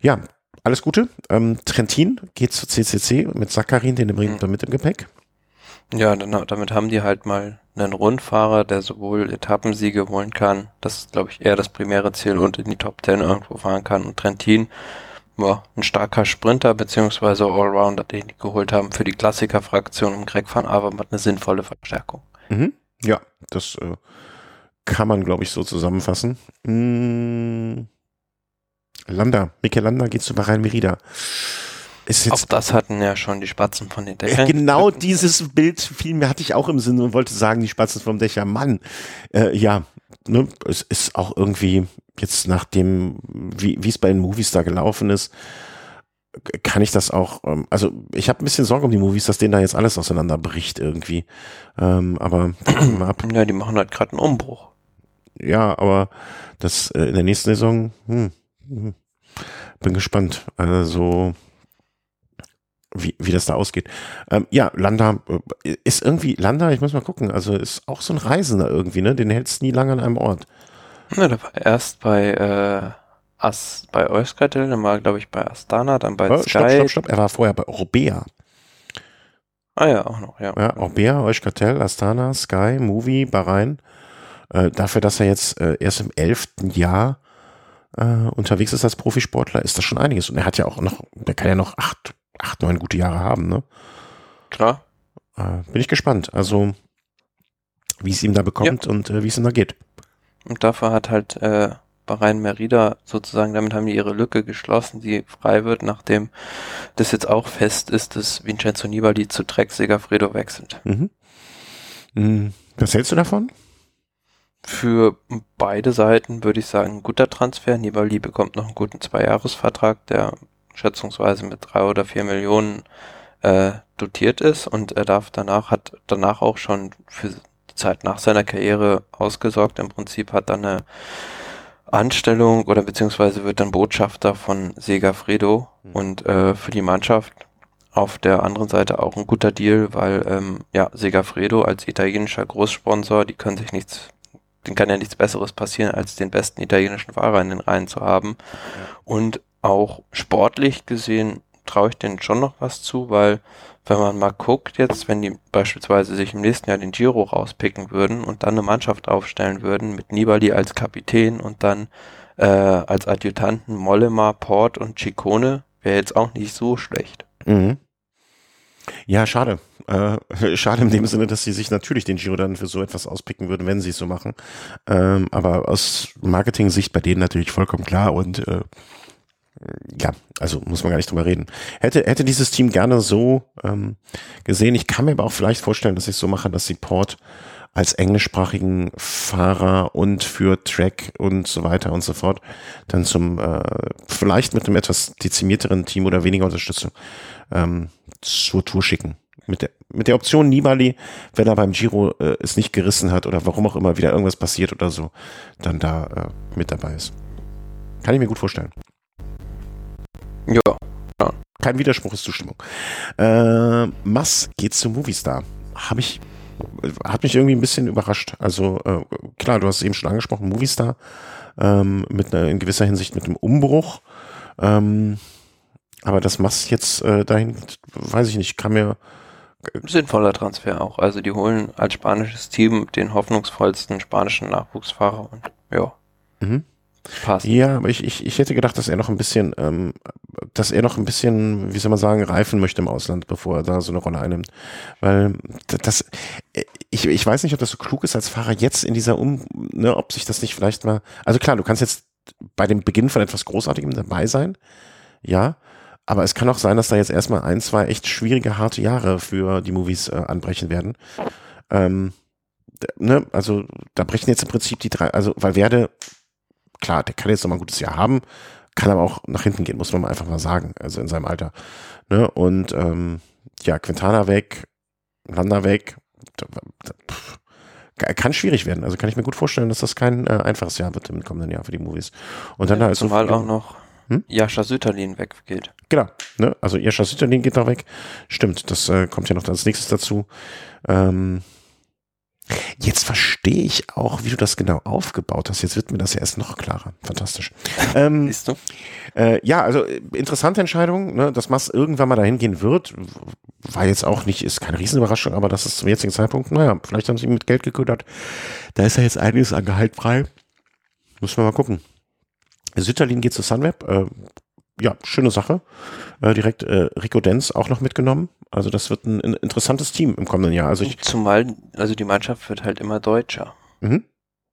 Ja, alles Gute. Ähm, Trentin geht zu CCC mit Sakarin, den bringt er mit im Gepäck. Ja, dann, damit haben die halt mal einen Rundfahrer, der sowohl Etappensiege holen kann, das ist glaube ich eher das primäre Ziel und in die Top Ten irgendwo fahren kann. Und Trentin, ja, ein starker Sprinter beziehungsweise Allrounder, den die geholt haben für die Klassikerfraktion um Greg van Avermaet eine sinnvolle Verstärkung. Mhm. Ja, das äh, kann man glaube ich so zusammenfassen. Mmh. Landa, Mikel Landa geht zu Bahrain Merida. Ist jetzt auch das hatten ja schon die Spatzen von den Dächern. Genau dieses Bild fiel mir, hatte ich auch im Sinn und wollte sagen, die Spatzen vom Dächer. Mann, äh, ja, ne, es ist auch irgendwie jetzt nach dem, wie es bei den Movies da gelaufen ist, kann ich das auch, ähm, also ich habe ein bisschen Sorge um die Movies, dass denen da jetzt alles auseinanderbricht irgendwie. Ähm, aber mal ab. Ja, die machen halt gerade einen Umbruch. Ja, aber das äh, in der nächsten Saison, hm. Bin gespannt. Also, wie, wie das da ausgeht. Ähm, ja, Landa äh, ist irgendwie, Landa, ich muss mal gucken, also ist auch so ein Reisender irgendwie, ne? Den hältst nie lange an einem Ort. Ja, der war erst bei, äh, As, bei Euskartel, dann war, glaube ich, bei Astana, dann bei oh, Sky. Stopp, stopp, stopp, er war vorher bei Orbea. Ah ja, auch noch, ja. Ja, Orbea, Euskartel, Astana, Sky, Movie, Bahrain. Äh, dafür, dass er jetzt äh, erst im elften Jahr äh, unterwegs ist als Profisportler, ist das schon einiges. Und er hat ja auch noch, der kann ja noch acht, acht, neun gute Jahre haben, ne? Klar. Äh, bin ich gespannt. Also, wie es ihm da bekommt ja. und äh, wie es ihm da geht. Und dafür hat halt äh, Bahrain Merida sozusagen, damit haben die ihre Lücke geschlossen, die frei wird, nachdem das jetzt auch fest ist, dass Vincenzo Nibali zu Trek Segafredo wechselt. Mhm. mhm. Was hältst du davon? Für beide Seiten würde ich sagen, ein guter Transfer. Nibali bekommt noch einen guten Zweijahresvertrag, der schätzungsweise mit drei oder vier Millionen äh, dotiert ist und er darf danach, hat danach auch schon für die Zeit nach seiner Karriere ausgesorgt. Im Prinzip hat dann eine Anstellung oder beziehungsweise wird dann Botschafter von Segafredo mhm. und äh, für die Mannschaft auf der anderen Seite auch ein guter Deal, weil ähm, ja Segafredo als italienischer Großsponsor, die können sich nichts den kann ja nichts Besseres passieren, als den besten italienischen Fahrer in den Reihen zu haben. Und auch sportlich gesehen traue ich denen schon noch was zu, weil wenn man mal guckt jetzt, wenn die beispielsweise sich im nächsten Jahr den Giro rauspicken würden und dann eine Mannschaft aufstellen würden mit Nibali als Kapitän und dann äh, als Adjutanten Mollema, Port und Ciccone, wäre jetzt auch nicht so schlecht. Mhm. Ja, schade. Äh, schade in dem Sinne, dass sie sich natürlich den Giro dann für so etwas auspicken würden, wenn sie es so machen. Ähm, aber aus Marketing-Sicht bei denen natürlich vollkommen klar und äh, ja, also muss man gar nicht drüber reden. Hätte, hätte dieses Team gerne so ähm, gesehen. Ich kann mir aber auch vielleicht vorstellen, dass ich so mache, dass sie Port als englischsprachigen Fahrer und für Track und so weiter und so fort dann zum äh, vielleicht mit einem etwas dezimierteren Team oder weniger Unterstützung ähm, zur Tour schicken. Mit der, mit der Option Nibali, wenn er beim Giro äh, es nicht gerissen hat oder warum auch immer wieder irgendwas passiert oder so, dann da äh, mit dabei ist. Kann ich mir gut vorstellen. Ja. ja. Kein Widerspruch ist Zustimmung. Äh, Mass geht zu Movistar. Habe ich, hat mich irgendwie ein bisschen überrascht. Also äh, klar, du hast es eben schon angesprochen, Movistar ähm, mit einer, in gewisser Hinsicht mit einem Umbruch. Ähm, aber das Mass jetzt äh, dahin, weiß ich nicht, kann mir Sinnvoller Transfer auch. Also die holen als spanisches Team den hoffnungsvollsten spanischen Nachwuchsfahrer und ja. Mhm. Passt. Ja, aber ich, ich, ich hätte gedacht, dass er noch ein bisschen, ähm, dass er noch ein bisschen, wie soll man sagen, reifen möchte im Ausland, bevor er da so eine Rolle einnimmt. Weil das, ich, ich weiß nicht, ob das so klug ist als Fahrer jetzt in dieser Um, ne, ob sich das nicht vielleicht mal, also klar, du kannst jetzt bei dem Beginn von etwas Großartigem dabei sein, ja, aber es kann auch sein, dass da jetzt erstmal ein, zwei echt schwierige, harte Jahre für die Movies äh, anbrechen werden. Ähm, ne, also da brechen jetzt im Prinzip die drei, also weil Werde klar, der kann jetzt noch mal ein gutes Jahr haben, kann aber auch nach hinten gehen, muss man mal einfach mal sagen, also in seinem Alter. Ne? Und ähm, ja, Quintana weg, Landa weg, pff, kann schwierig werden. Also kann ich mir gut vorstellen, dass das kein äh, einfaches Jahr wird im kommenden Jahr für die Movies. Und dann ja, da ist zumal so auch noch hm? Jascha Sütterlin weggeht. Genau, ne? also Jascha Sütterlin geht noch weg. Stimmt, das äh, kommt ja noch als nächstes dazu. Ähm, Jetzt verstehe ich auch, wie du das genau aufgebaut hast. Jetzt wird mir das ja erst noch klarer. Fantastisch. Ähm, Siehst du? Äh, ja, also äh, interessante Entscheidung, ne, dass Mass irgendwann mal dahin gehen wird. War jetzt auch nicht, ist keine Riesenüberraschung, aber das ist zum jetzigen Zeitpunkt, naja, vielleicht haben sie ihn mit Geld geködert. Da ist ja jetzt einiges an Gehalt frei. Müssen wir mal gucken. Sütterlin geht zu Sunweb. Äh, ja, schöne Sache. Äh, direkt äh, Rico Denz auch noch mitgenommen. Also das wird ein, ein interessantes Team im kommenden Jahr. Also ich, Zumal, also die Mannschaft wird halt immer deutscher. Mhm.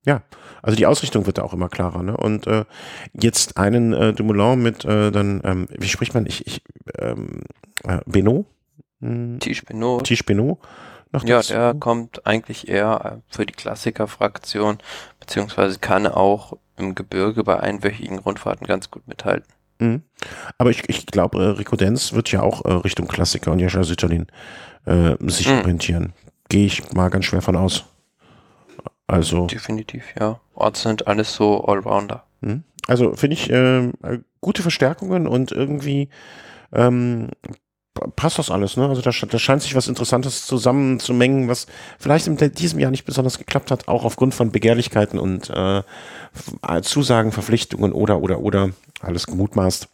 Ja, also die Ausrichtung wird da auch immer klarer. Ne? Und äh, jetzt einen äh, Dumoulin mit äh, dann, ähm, wie spricht man, ich, ich ähm, äh, Beno? Hm. Tisch Beno. Tisch Beno. Ja, der kommt eigentlich eher äh, für die Klassiker-Fraktion, beziehungsweise kann auch im Gebirge bei einwöchigen Rundfahrten ganz gut mithalten. Mhm. Aber ich, ich glaube, äh, wird ja auch äh, Richtung Klassiker und Jascha Sütterlin äh, sich mhm. orientieren. Gehe ich mal ganz schwer von aus. Also. Definitiv, ja. Orts sind alles so Allrounder. Mhm. Also finde ich äh, gute Verstärkungen und irgendwie ähm, passt das alles, ne? Also da, da scheint sich was Interessantes zusammenzumengen, was vielleicht in diesem Jahr nicht besonders geklappt hat, auch aufgrund von Begehrlichkeiten und äh, Zusagen, Verpflichtungen oder oder oder alles gemutmaßt.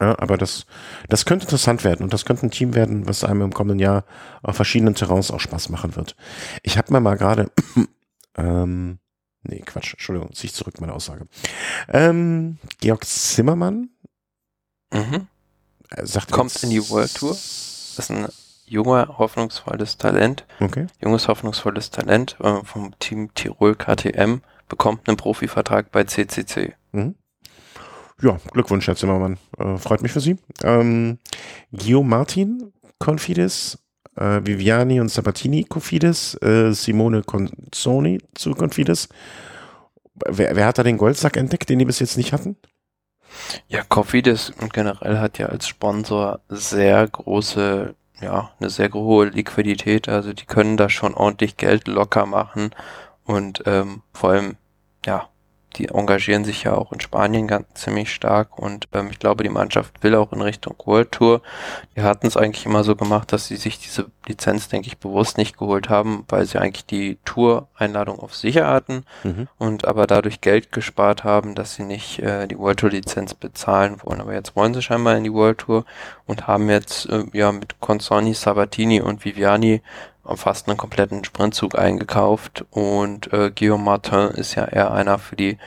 Ja, aber das, das könnte interessant werden und das könnte ein Team werden, was einem im kommenden Jahr auf verschiedenen Terrains auch Spaß machen wird. Ich habe mir mal gerade, ähm, nee, Quatsch, Entschuldigung, ziehe ich zurück meine Aussage. Ähm, Georg Zimmermann mhm. Sagt kommt in die World Tour. Das ist ein junger, hoffnungsvolles Talent. Okay. Junges, hoffnungsvolles Talent äh, vom Team Tirol KTM bekommt einen Profivertrag bei CCC. Mhm ja, Glückwunsch, Herr Zimmermann. Äh, freut mich für Sie. Ähm, Guillaume Martin, Confides, äh, Viviani und Sabatini, Confides, äh, Simone Consoni zu Confides. Wer, wer hat da den Goldsack entdeckt, den die bis jetzt nicht hatten? Ja, Confides und generell hat ja als Sponsor sehr große, ja, eine sehr hohe Liquidität. Also die können da schon ordentlich Geld locker machen und ähm, vor allem, ja, die engagieren sich ja auch in Spanien ganz ziemlich stark und ähm, ich glaube, die Mannschaft will auch in Richtung World Tour. Die hatten es eigentlich immer so gemacht, dass sie sich diese Lizenz, denke ich, bewusst nicht geholt haben, weil sie eigentlich die Tour-Einladung auf sicher hatten mhm. und aber dadurch Geld gespart haben, dass sie nicht äh, die World Tour Lizenz bezahlen wollen. Aber jetzt wollen sie scheinbar in die World Tour und haben jetzt äh, ja mit Consoni, Sabatini und Viviani fast einen kompletten Sprintzug eingekauft und äh, Guillaume Martin ist ja eher einer für die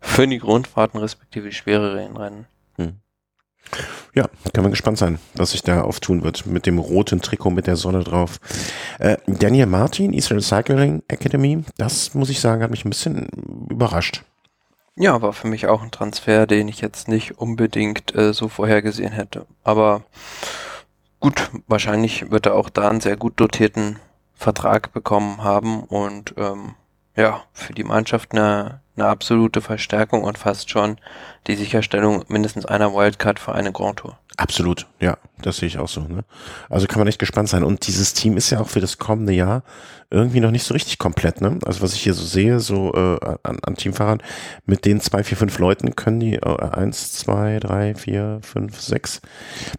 für die Grundfahrten respektive schwereren Rennen. Hm. Ja, kann man gespannt sein, was sich da auftun wird mit dem roten Trikot mit der Sonne drauf. Äh, Daniel Martin, Israel Cycling Academy, das muss ich sagen, hat mich ein bisschen überrascht. Ja, war für mich auch ein Transfer, den ich jetzt nicht unbedingt äh, so vorhergesehen hätte. Aber gut, wahrscheinlich wird er auch da einen sehr gut dotierten Vertrag bekommen haben und ähm, ja, für die Mannschaft eine, eine absolute Verstärkung und fast schon die Sicherstellung mindestens einer Wildcard für eine Grand Tour. Absolut, ja, das sehe ich auch so. Ne? Also kann man echt gespannt sein. Und dieses Team ist ja auch für das kommende Jahr irgendwie noch nicht so richtig komplett. Ne? Also was ich hier so sehe, so äh, an, an Teamfahrern, mit den zwei, vier, fünf Leuten können die äh, eins, zwei, drei, vier, fünf, sechs.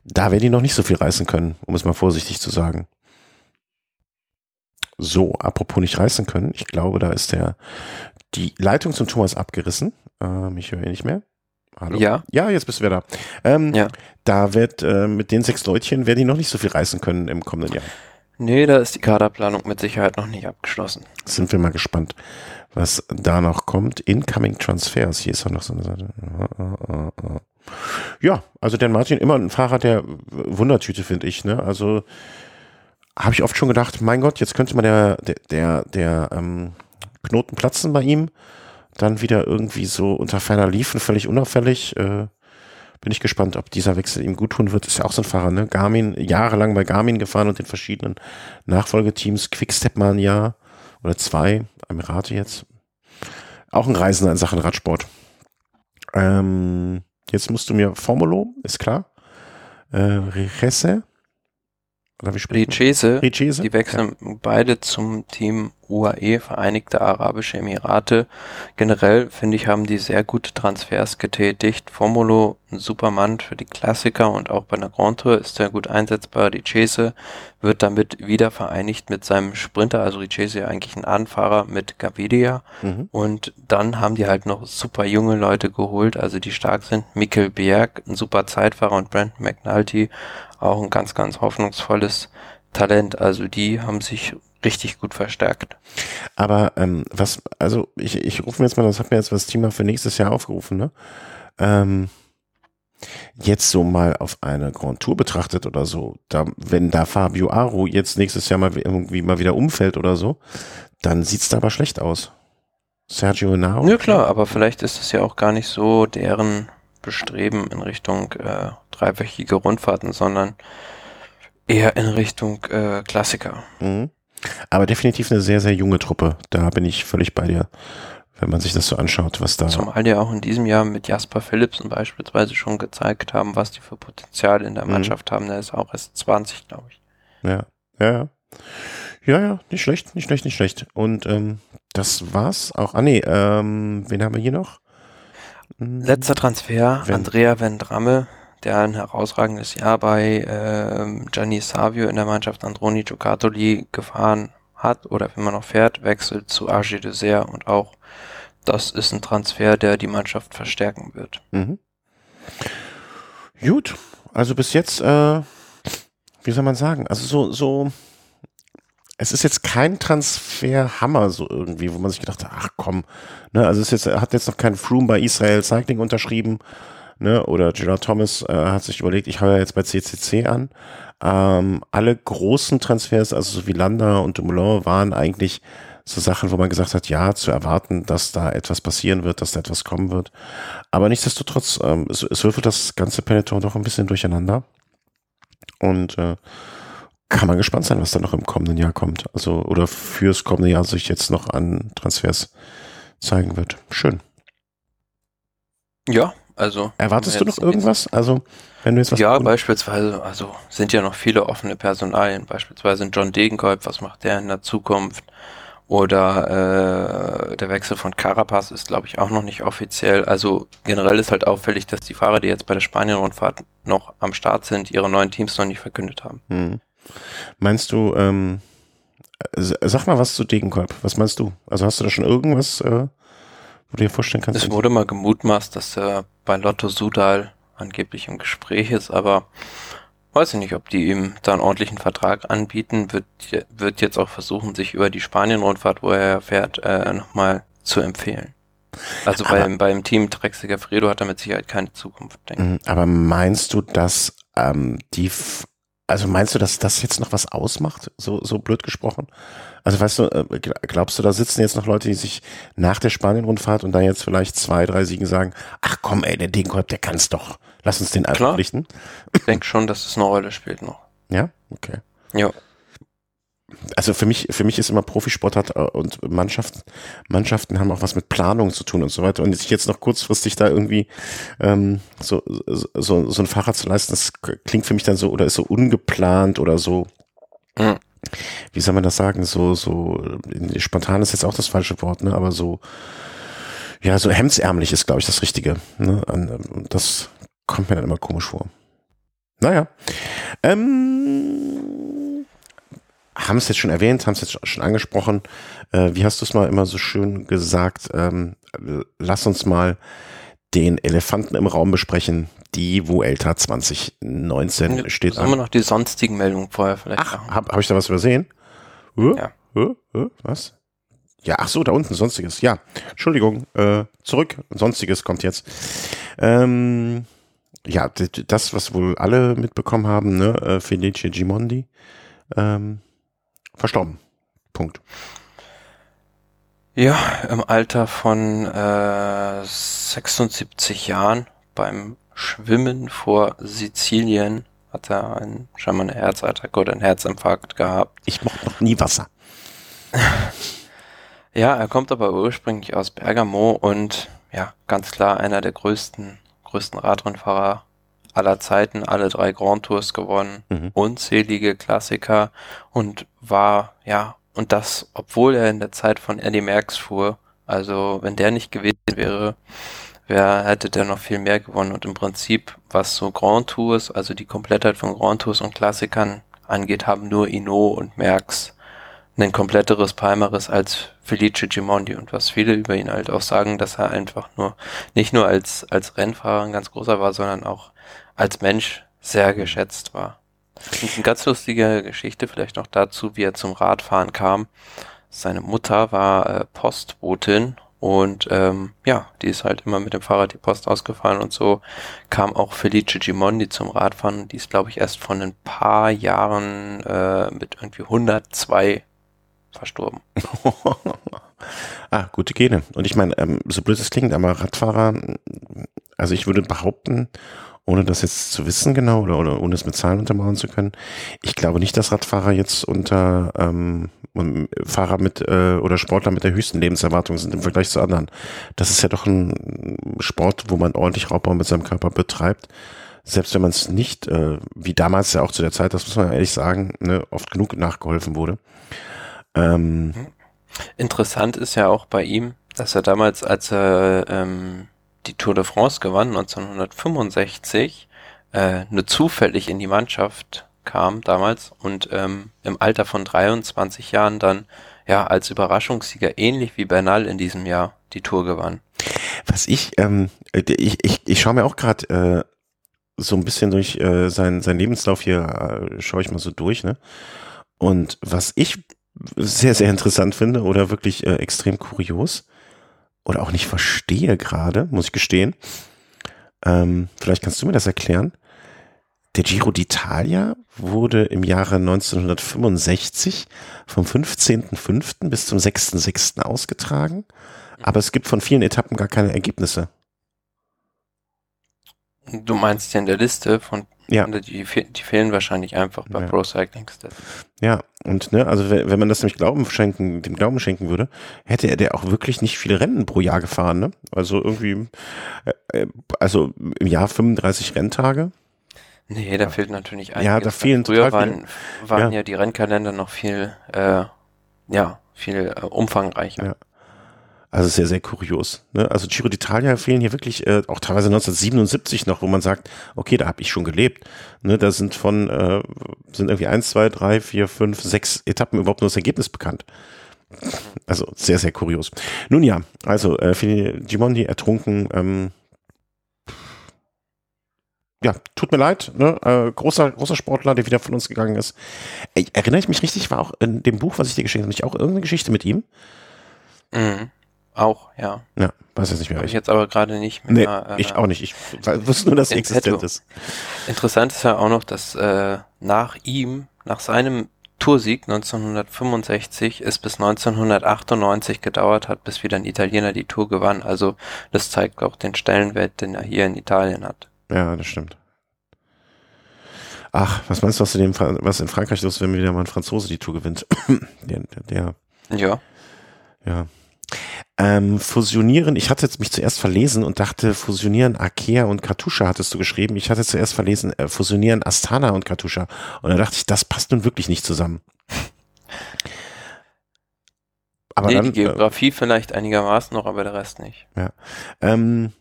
Da werden die noch nicht so viel reißen können, um es mal vorsichtig zu sagen. So, apropos nicht reißen können, ich glaube, da ist der die Leitung zum Thomas abgerissen. Ähm, ich höre ihn nicht mehr. Hallo? Ja. Ja, jetzt bist du wieder da. Ähm, ja. Da wird äh, mit den sechs Leutchen werden die noch nicht so viel reißen können im kommenden Jahr. Nee, da ist die Kaderplanung mit Sicherheit noch nicht abgeschlossen. Sind wir mal gespannt, was da noch kommt. Incoming Transfers. Hier ist auch noch so eine Seite. Ja, also der Martin immer ein Fahrer der Wundertüte, finde ich. Ne? Also habe ich oft schon gedacht, mein Gott, jetzt könnte man der, der, der, der ähm, Knoten platzen bei ihm. Dann wieder irgendwie so unter ferner Liefen, völlig unauffällig. Äh, bin ich gespannt, ob dieser Wechsel ihm gut tun wird. Ist ja auch so ein Fahrer, ne? Garmin, jahrelang bei Garmin gefahren und den verschiedenen Nachfolgeteams. Quickstep mal ein Jahr oder zwei, Emirate jetzt. Auch ein Reisender in Sachen Radsport. Ähm, jetzt musst du mir Formulo, ist klar. Äh, Rechesse, oder wie Richese, Richese, die wechseln ja. beide zum Team UAE, Vereinigte Arabische Emirate. Generell, finde ich, haben die sehr gute Transfers getätigt. Formulo, ein Supermann für die Klassiker und auch bei einer Grand Tour ist sehr gut einsetzbar. Richese wird damit wieder vereinigt mit seinem Sprinter, also Richese eigentlich ein Anfahrer mit Gavidia. Mhm. Und dann haben die halt noch super junge Leute geholt, also die stark sind. Mikkel Bjerg, ein super Zeitfahrer und Brandon McNulty auch ein ganz, ganz hoffnungsvolles Talent. Also die haben sich richtig gut verstärkt. Aber ähm, was, also ich, ich rufe mir jetzt mal, das hat mir jetzt das Thema für nächstes Jahr aufgerufen, ne? Ähm, jetzt so mal auf eine Grand Tour betrachtet oder so, da, wenn da Fabio Aro jetzt nächstes Jahr mal irgendwie mal wieder umfällt oder so, dann sieht's da aber schlecht aus. Sergio Henao. Ja klar, aber vielleicht ist es ja auch gar nicht so deren Bestreben in Richtung äh, dreiwöchige Rundfahrten, sondern eher in Richtung äh, Klassiker. Mhm. Aber definitiv eine sehr, sehr junge Truppe. Da bin ich völlig bei dir, wenn man sich das so anschaut, was da. Zumal die auch in diesem Jahr mit Jasper Philipsen beispielsweise schon gezeigt haben, was die für Potenzial in der mhm. Mannschaft mhm. haben. Der ist auch erst 20, glaube ich. Ja, ja, ja. Ja, ja, nicht schlecht, nicht schlecht, nicht schlecht. Und ähm, das war's auch. Ah nee, ähm, wen haben wir hier noch? Letzter Transfer, Wenn. Andrea Vendramme, der ein herausragendes Jahr bei äh, Gianni Savio in der Mannschaft Androni Giocattoli gefahren hat oder wenn man noch fährt, wechselt zu AG Dessert und auch das ist ein Transfer, der die Mannschaft verstärken wird. Mhm. Gut, also bis jetzt, äh, wie soll man sagen, also so, so es ist jetzt kein Transferhammer so irgendwie, wo man sich gedacht hat, ach komm, ne, also es jetzt, hat jetzt noch kein Froome bei Israel Cycling unterschrieben, ne, oder Gerard Thomas äh, hat sich überlegt, ich habe ja jetzt bei CCC an. Ähm, alle großen Transfers, also so wie Landa und Dumoulin, waren eigentlich so Sachen, wo man gesagt hat, ja, zu erwarten, dass da etwas passieren wird, dass da etwas kommen wird. Aber nichtsdestotrotz, ähm, es, es würfelt das ganze Peloton doch ein bisschen durcheinander. Und äh, kann man gespannt sein, was da noch im kommenden Jahr kommt. Also, oder fürs kommende Jahr sich jetzt noch an Transfers zeigen wird. Schön. Ja, also. Erwartest du noch irgendwas? Also, wenn du jetzt was. Ja, beispielsweise, also sind ja noch viele offene Personalien. Beispielsweise John Degenkolb, was macht der in der Zukunft? Oder äh, der Wechsel von Carapaz ist, glaube ich, auch noch nicht offiziell. Also generell ist halt auffällig, dass die Fahrer, die jetzt bei der Spanien-Rundfahrt noch am Start sind, ihre neuen Teams noch nicht verkündet haben. Hm. Meinst du, ähm, sag mal was zu Degenkolb. Was meinst du? Also hast du da schon irgendwas, äh, wo du dir vorstellen kannst? Es wurde mal gemutmaßt, dass er bei Lotto Sudal angeblich im Gespräch ist, aber weiß ich nicht, ob die ihm da einen ordentlichen Vertrag anbieten. Wird, wird jetzt auch versuchen, sich über die Spanien-Rundfahrt, wo er fährt, äh, nochmal zu empfehlen. Also Aber- beim, beim Team Trek Segafredo hat er mit Sicherheit keine Zukunft, denke ich. Mhm, Aber meinst du, dass ähm, die, also meinst du, dass das jetzt noch was ausmacht? So, so blöd gesprochen? Also weißt du, äh, gl- glaubst du, da sitzen jetzt noch Leute, die sich nach der Spanien-Rundfahrt und da jetzt vielleicht zwei, drei Siegen sagen, ach komm, ey, der Degenkolb, der kann's doch. Lass uns den Klar. verpflichten. Ich denke schon, dass es eine Rolle spielt noch. Ja, okay. Ja. Also für mich, für mich ist immer Profisport hat äh, und Mannschaften, Mannschaften haben auch was mit Planung zu tun und so weiter. Und sich jetzt noch kurzfristig da irgendwie ähm, so, so, so ein Fahrrad zu leisten, das klingt für mich dann so oder ist so ungeplant oder so. Mhm. Wie soll man das sagen? So, so spontan ist jetzt auch das falsche Wort, ne? Aber so, ja, so hemdsärmlich ist, glaube ich, das Richtige. Ne? Und das kommt mir dann immer komisch vor. Naja. Ähm, haben es jetzt schon erwähnt, haben es jetzt schon angesprochen. Äh, wie hast du es mal immer so schön gesagt? Ähm, lass uns mal den Elefanten im Raum besprechen. Die Vuelta 2019 steht Sollen wir an. noch die sonstigen Meldungen vorher vielleicht Ach, habe hab ich da was übersehen? Huh? Ja. Huh? Huh? Was? Ja, ach so, da unten, Sonstiges. Ja, Entschuldigung, äh, zurück. Sonstiges kommt jetzt. Ähm, ja, das, was wohl alle mitbekommen haben, ne, äh, Felice Gimondi, ähm, verstorben. Punkt. Ja, im Alter von äh, 76 Jahren beim Schwimmen vor Sizilien hat er einen, scheinbar eine Herzattacke oder einen Herzinfarkt gehabt. Ich mochte noch nie Wasser. Ja, er kommt aber ursprünglich aus Bergamo und ja, ganz klar einer der größten, größten Radrennfahrer aller Zeiten, alle drei Grand Tours gewonnen, Mhm. unzählige Klassiker und war, ja, und das, obwohl er in der Zeit von Eddie Merckx fuhr. Also, wenn der nicht gewesen wäre, wer hätte der noch viel mehr gewonnen und im Prinzip, was so Grand Tours, also die Komplettheit von Grand Tours und Klassikern angeht, haben nur Ino und Merckx ein kompletteres Palmares als Felice Gimondi und was viele über ihn halt auch sagen, dass er einfach nur nicht nur als als Rennfahrer ein ganz großer war, sondern auch als Mensch sehr geschätzt war. Eine ganz lustige Geschichte vielleicht noch dazu, wie er zum Radfahren kam. Seine Mutter war äh, Postbotin und ähm, ja, die ist halt immer mit dem Fahrrad die Post ausgefahren und so kam auch Felice Gimondi zum Radfahren die ist, glaube ich, erst von ein paar Jahren äh, mit irgendwie 102 verstorben. ah, gute Gene. Und ich meine, ähm, so blöd es klingt, aber Radfahrer, also ich würde behaupten, ohne das jetzt zu wissen genau oder, oder ohne es mit Zahlen untermauern zu können, ich glaube nicht, dass Radfahrer jetzt unter ähm, Fahrer mit äh, oder Sportler mit der höchsten Lebenserwartung sind im Vergleich zu anderen. Das ist ja doch ein Sport, wo man ordentlich Raubbau mit seinem Körper betreibt. Selbst wenn man es nicht, äh, wie damals ja auch zu der Zeit, das muss man ehrlich sagen, ne, oft genug nachgeholfen wurde. Ähm, Interessant ist ja auch bei ihm, dass er damals, als er ähm, die Tour de France gewann, 1965, äh, nur zufällig in die Mannschaft kam damals und ähm, im Alter von 23 Jahren dann ja als Überraschungssieger ähnlich wie Bernal in diesem Jahr die Tour gewann. Was ich, ähm, ich, ich, ich schaue mir auch gerade äh, so ein bisschen durch äh, sein, sein Lebenslauf hier, äh, schaue ich mal so durch, ne? Und was ich sehr, sehr interessant finde oder wirklich äh, extrem kurios oder auch nicht verstehe gerade, muss ich gestehen, ähm, vielleicht kannst du mir das erklären. Der Giro d'Italia wurde im Jahre 1965 vom 15.05. bis zum 6.06. ausgetragen, aber es gibt von vielen Etappen gar keine Ergebnisse. Du meinst ja in der Liste von Ja. die, fe- die fehlen wahrscheinlich einfach bei Ja. Pro Cycling Stats. Ja, und ne, also wenn, man das nämlich Glauben schenken, dem Glauben schenken würde, hätte er der auch wirklich nicht viele Rennen pro Jahr gefahren, ne? Also irgendwie, äh, äh, also im Jahr 35 Renntage. Nee, da fehlt natürlich einiges. Ja, da fehlen Früher waren, waren Ja. ja. die Rennkalender noch viel, äh, ja, viel äh, umfangreicher. Also sehr, sehr kurios. Ne? Also Giro d'Italia fehlen hier wirklich äh, auch teilweise 1977 noch, wo man sagt, okay, da habe ich schon gelebt. Ne? Da sind von, äh, sind irgendwie eins, zwei, drei, vier, fünf, sechs Etappen überhaupt nur das Ergebnis bekannt. Also sehr, sehr kurios. Nun ja, also äh, Gimondi ertrunken. Ähm, ja, tut mir leid, ne? äh, großer, großer Sportler, der wieder von uns gegangen ist. Ey, erinnere ich mich richtig, war auch in dem Buch, was ich dir geschenkt habe, nicht auch irgendeine Geschichte mit ihm? Mhm. Auch, ja. Ja, weiß jetzt nicht mehr. Ich jetzt aber gerade nicht Nee, mehr. äh, ich auch nicht. Ich wusste nur, dass in existent ist. Interessant ist ja auch noch, dass äh, nach ihm, nach seinem Toursieg 1965 es bis 1998 gedauert hat, bis wieder ein Italiener die Tour gewann. Also das zeigt auch den Stellenwert, den er hier in Italien hat. Ja, das stimmt. Ach, was meinst du, was, in dem, Fra- was in Frankreich los ist, wenn wieder mal ein Franzose die Tour gewinnt? der, der, der, Ja. ja. Ähm, fusionieren, ich hatte jetzt mich zuerst verlesen und dachte, fusionieren Akea und Katusha hattest du geschrieben. Ich hatte zuerst verlesen, äh, fusionieren Astana und Katusha. Und da dachte ich, das passt nun wirklich nicht zusammen. Aber nee, dann, die äh, Geografie vielleicht einigermaßen noch, aber der Rest nicht. Ähm,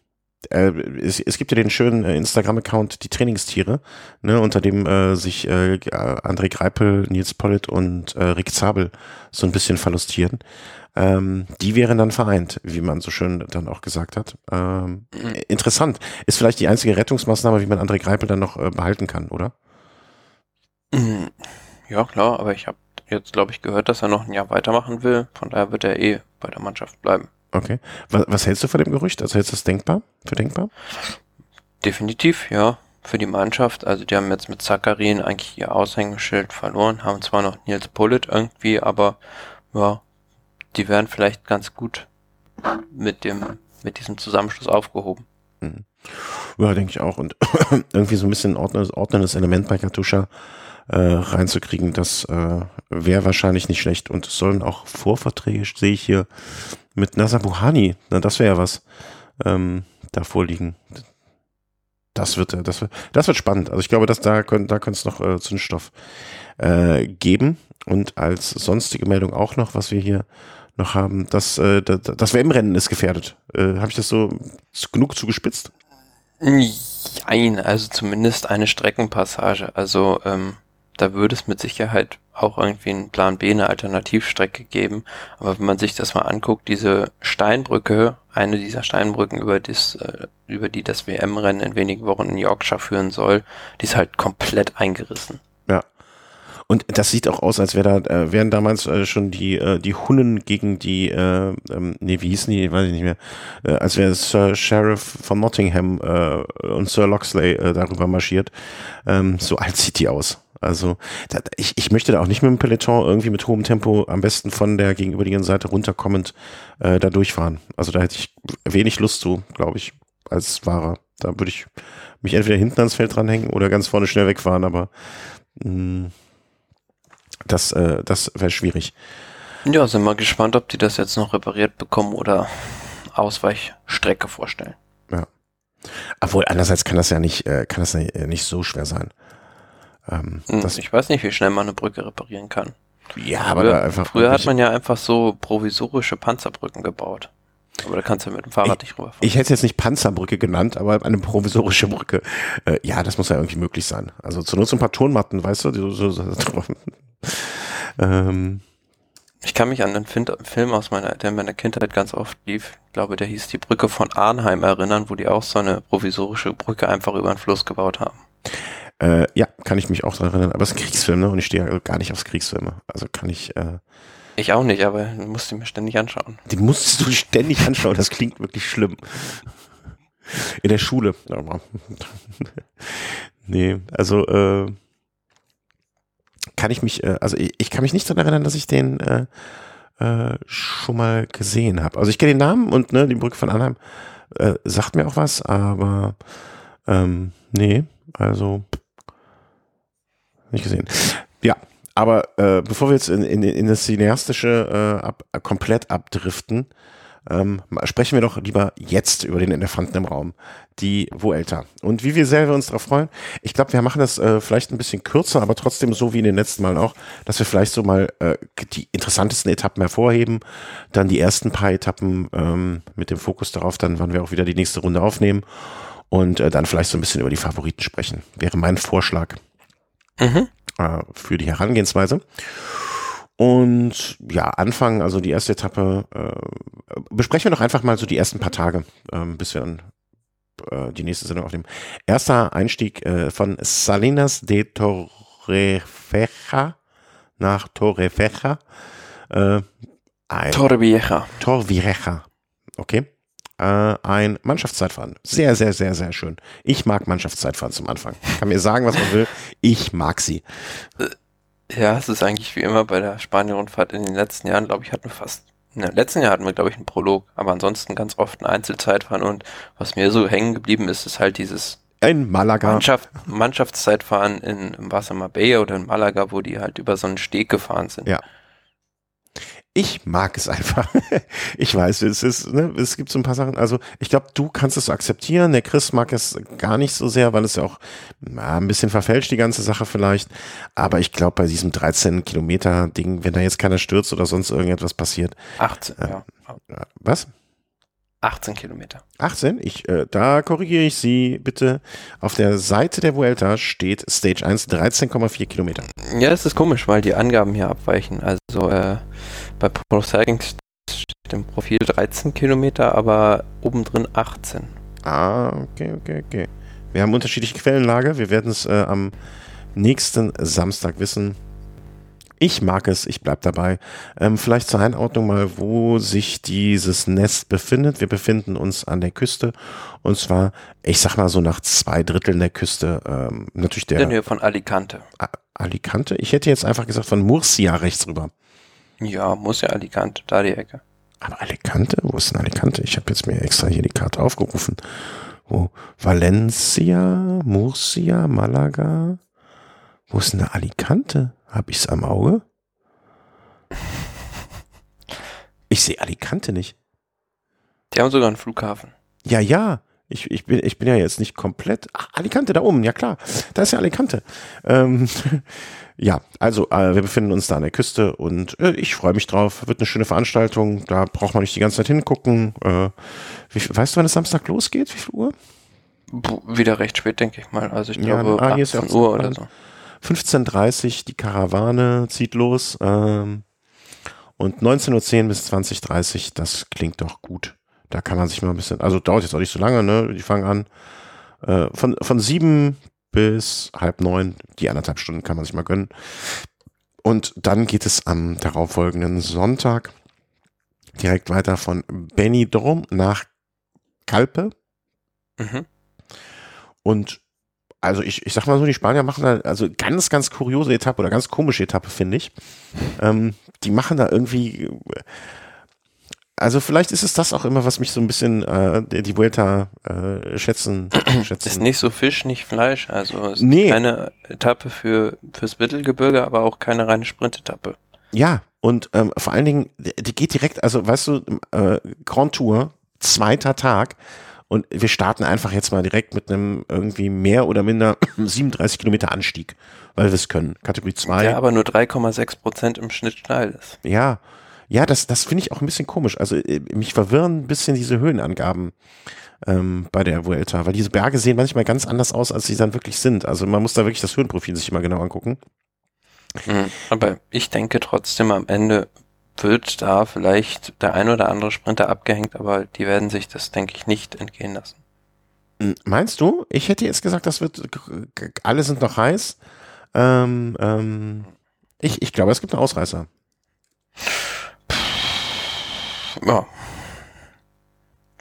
äh, es, es gibt ja den schönen äh, Instagram-Account Die Trainingstiere, ne, unter dem äh, sich äh, André Greipel, Nils Pollitt und äh, Rick Zabel so ein bisschen verlustieren. Ähm, die wären dann vereint, wie man so schön dann auch gesagt hat. Ähm, Mhm. Interessant. Ist vielleicht die einzige Rettungsmaßnahme, wie man André Greipel dann noch äh, behalten kann, oder? Mm, Ja, klar, aber ich habe jetzt, glaube ich, gehört, dass er noch ein Jahr weitermachen will. Von daher wird er eh bei der Mannschaft bleiben. Okay. Was, was hältst du von dem Gerücht? Also hältst du das denkbar? Für denkbar? Definitiv, ja. Für die Mannschaft. Also die haben jetzt mit Zakarin eigentlich ihr Aushängeschild verloren, haben zwar noch Nils Pullet irgendwie, aber ja, die wären vielleicht ganz gut mit dem, mit diesem Zusammenschluss aufgehoben. Ja, denke ich auch. Und irgendwie so ein bisschen ordnendes, ordnendes Element bei Katusha äh, reinzukriegen, das äh, wäre wahrscheinlich nicht schlecht. Und es sollen auch Vorverträge, sehe ich hier, mit Nasser Buhani, na, das wäre ja was, ähm, da vorliegen. Das wird, äh, das wird, das wird spannend. Also ich glaube, dass da können, da könnte es noch äh, Zündstoff äh, geben. Und als sonstige Meldung auch noch, was wir hier noch haben, dass äh, das, das WM-Rennen ist gefährdet. Äh, Habe ich das so genug zugespitzt? Nein, also zumindest eine Streckenpassage. Also ähm, da würde es mit Sicherheit auch irgendwie einen Plan B, eine Alternativstrecke geben. Aber wenn man sich das mal anguckt, diese Steinbrücke, eine dieser Steinbrücken, über, das, äh, über die das WM-Rennen in wenigen Wochen in Yorkshire führen soll, die ist halt komplett eingerissen. Und das sieht auch aus, als wäre da, äh, wären damals äh, schon die, äh, die Hunnen gegen die, äh, ähm, nee, wie hießen die, weiß ich nicht mehr, äh, als wäre Sir Sheriff von Nottingham äh, und Sir Loxley äh, darüber marschiert. Ähm, so alt sieht die aus. Also da, ich, ich möchte da auch nicht mit dem Peloton irgendwie mit hohem Tempo am besten von der gegenüberliegenden Seite runterkommend äh, da durchfahren. Also da hätte ich wenig Lust zu, glaube ich, als Fahrer. Da würde ich mich entweder hinten ans Feld dranhängen oder ganz vorne schnell wegfahren, aber mh, das, äh, das wäre schwierig. Ja, sind wir gespannt, ob die das jetzt noch repariert bekommen oder Ausweichstrecke vorstellen. Obwohl, andererseits kann das ja nicht, äh, kann das ja nicht so schwer sein. Ähm, Hm, das, ich weiß nicht, wie schnell man eine Brücke reparieren kann. ja, aber früher da einfach. früher hat man ja einfach so provisorische Panzerbrücken gebaut. Aber da kannst du mit dem Fahrrad nicht rüberfahren. ich hätte es jetzt nicht Panzerbrücke genannt, aber eine provisorische Brücke. Äh, ja, das muss ja irgendwie möglich sein. Also zur Not so ein paar Tonmatten, weißt du? die So, so, so, ähm, Ich kann mich an einen Film aus meiner, der in meiner Kindheit ganz oft lief. Ich glaube, der hieß Die Brücke von Arnheim erinnern, wo die auch so eine provisorische Brücke einfach über den Fluss gebaut haben. äh, ja, kann ich mich auch daran erinnern. Aber es ist ein Kriegsfilm, ne? Und ich stehe ja gar nicht aufs Kriegsfilme. Also kann ich, äh, Ich auch nicht, aber musste mir ständig anschauen. Die musstest du ständig anschauen, das klingt wirklich schlimm. In der Schule. Nee, also äh, kann ich mich, äh, also ich, ich kann mich nicht daran erinnern, dass ich den äh, äh, schon mal gesehen habe. Also ich kenne den Namen und ne, die Brücke von Anheim äh, sagt mir auch was, aber ähm, nee, also nicht gesehen. Ja, aber äh, bevor wir jetzt in, in, in das Cineastische äh, ab, komplett abdriften, ähm, sprechen wir doch lieber jetzt über den Elefanten im Raum, die Vuelta. Und wie wir selber uns darauf freuen, ich glaube, wir machen das äh, vielleicht ein bisschen kürzer, aber trotzdem so wie in den letzten Malen auch, dass wir vielleicht so mal äh, die interessantesten Etappen hervorheben, dann die ersten paar Etappen ähm, mit dem Fokus darauf, dann wann wir auch wieder die nächste Runde aufnehmen und äh, dann vielleicht so ein bisschen über die Favoriten sprechen. Wäre mein Vorschlag Mhm. äh, für die Herangehensweise. Und ja, anfangen, also die erste Etappe, äh, besprechen wir doch einfach mal so die ersten paar Tage, ähm, bis wir dann äh, die nächste Sendung aufnehmen. Erster Einstieg äh, von Salinas de Torrevieja nach Torrevieja. Äh, ein Torrevieja. Torrevieja. okay. Äh, ein Mannschaftszeitfahren. Sehr, sehr, sehr, sehr schön. Ich mag Mannschaftszeitfahren zum Anfang. Kann mir sagen, was man will. Ich mag sie. Ja, es ist eigentlich wie immer bei der Spanien-Rundfahrt in den letzten Jahren, glaube ich, hatten wir fast, in den letzten Jahr hatten wir, glaube ich, einen Prolog, aber ansonsten ganz oft ein Einzelzeitfahren und was mir so hängen geblieben ist, ist halt dieses in Malaga. Mannschaft, Mannschaftszeitfahren in, im Wasser Marbella oder in Malaga, wo die halt über so einen Steg gefahren sind. Ja. Ich mag es einfach. ich weiß, es ist, ne, es gibt so ein paar Sachen. Also, ich glaube, du kannst es so akzeptieren. Der Chris mag es gar nicht so sehr, weil es ja auch na, ein bisschen verfälscht, die ganze Sache vielleicht. Aber ich glaube, bei diesem 13 Kilometer Ding, wenn da jetzt keiner stürzt oder sonst irgendetwas passiert. 18, äh, ja. Was? 18 Kilometer. 18? Ich, äh, da korrigiere ich Sie bitte. Auf der Seite der Vuelta steht Stage 1 13,4 Kilometer. Ja, es ist komisch, weil die Angaben hier abweichen. Also äh, bei Pro Cycling steht im Profil 13 Kilometer, aber obendrin 18. Ah, okay, okay, okay. Wir haben unterschiedliche Quellenlage. Wir werden es äh, am nächsten Samstag wissen. Ich mag es, ich bleib dabei. Ähm, vielleicht zur Einordnung mal, wo sich dieses Nest befindet. Wir befinden uns an der Küste und zwar, ich sag mal so nach zwei Dritteln der Küste. Ähm, natürlich der. In der Nähe von Alicante. A Alicante? Ich hätte jetzt einfach gesagt von Murcia rechts rüber. Ja, muss ja Alicante, da die Ecke. Aber Alicante? Wo ist denn Alicante? Ich habe jetzt mir extra hier die Karte aufgerufen. Wo? Valencia, Murcia, Malaga. Wo ist denn Alicante? Habe ich es am Auge? Ich sehe Alicante nicht. Die haben sogar einen Flughafen. Ja, ja. Ich, ich, bin, ich bin ja jetzt nicht komplett. Ach, Alicante da oben, ja klar. Da ist ja Alicante. Ähm, ja, also äh, wir befinden uns da an der Küste und äh, ich freue mich drauf. Wird eine schöne Veranstaltung. Da braucht man nicht die ganze Zeit hingucken. Äh, wie, weißt du, wann es Samstag losgeht? Wie viel Uhr? Wieder recht spät, denke ich mal. Also ich Ja, glaube ah, hier ist ja 18 auch Uhr oder so. 15.30 die Karawane zieht los. Ähm, und 19.10 Uhr bis 20.30 das klingt doch gut. Da kann man sich mal ein bisschen, also dauert jetzt auch nicht so lange, ne? Die fangen an. Äh, von, von sieben bis halb neun, die anderthalb Stunden kann man sich mal gönnen. Und dann geht es am darauffolgenden Sonntag direkt weiter von Benidorm nach Kalpe. Mhm. Und also ich, ich sag mal so, die Spanier machen da also ganz, ganz kuriose Etappe oder ganz komische Etappe, finde ich. Ähm, die machen da irgendwie, also vielleicht ist es das auch immer, was mich so ein bisschen äh, die Vuelta äh, schätzen, schätzen. Ist nicht so Fisch, nicht Fleisch. Also ist Nee. keine Etappe für fürs Mittelgebirge, aber auch keine reine Sprintetappe. Ja, und ähm, vor allen Dingen, die die geht direkt, also weißt du, äh, Grand Tour, zweiter Tag. Und wir starten einfach jetzt mal direkt mit einem irgendwie mehr oder minder 37 Kilometer Anstieg, weil wir es können. Kategorie 2. Der aber nur 3,6 Prozent im Schnitt steil ist. Ja, ja, das, das finde ich auch ein bisschen komisch. Also äh, mich verwirren ein bisschen diese Höhenangaben ähm, bei der Vuelta, weil diese Berge sehen manchmal ganz anders aus, als sie dann wirklich sind. Also man muss da wirklich das Höhenprofil sich immer genau angucken. Mhm. Aber ich denke trotzdem am Ende wird da vielleicht der ein oder andere Sprinter abgehängt, aber die werden sich das, denke ich, nicht entgehen lassen. Hm, Meinst du? Ich hätte jetzt gesagt, das wird, alle sind noch heiß. Ähm, ähm, ich, ich glaube, es gibt einen Ausreißer. Ja.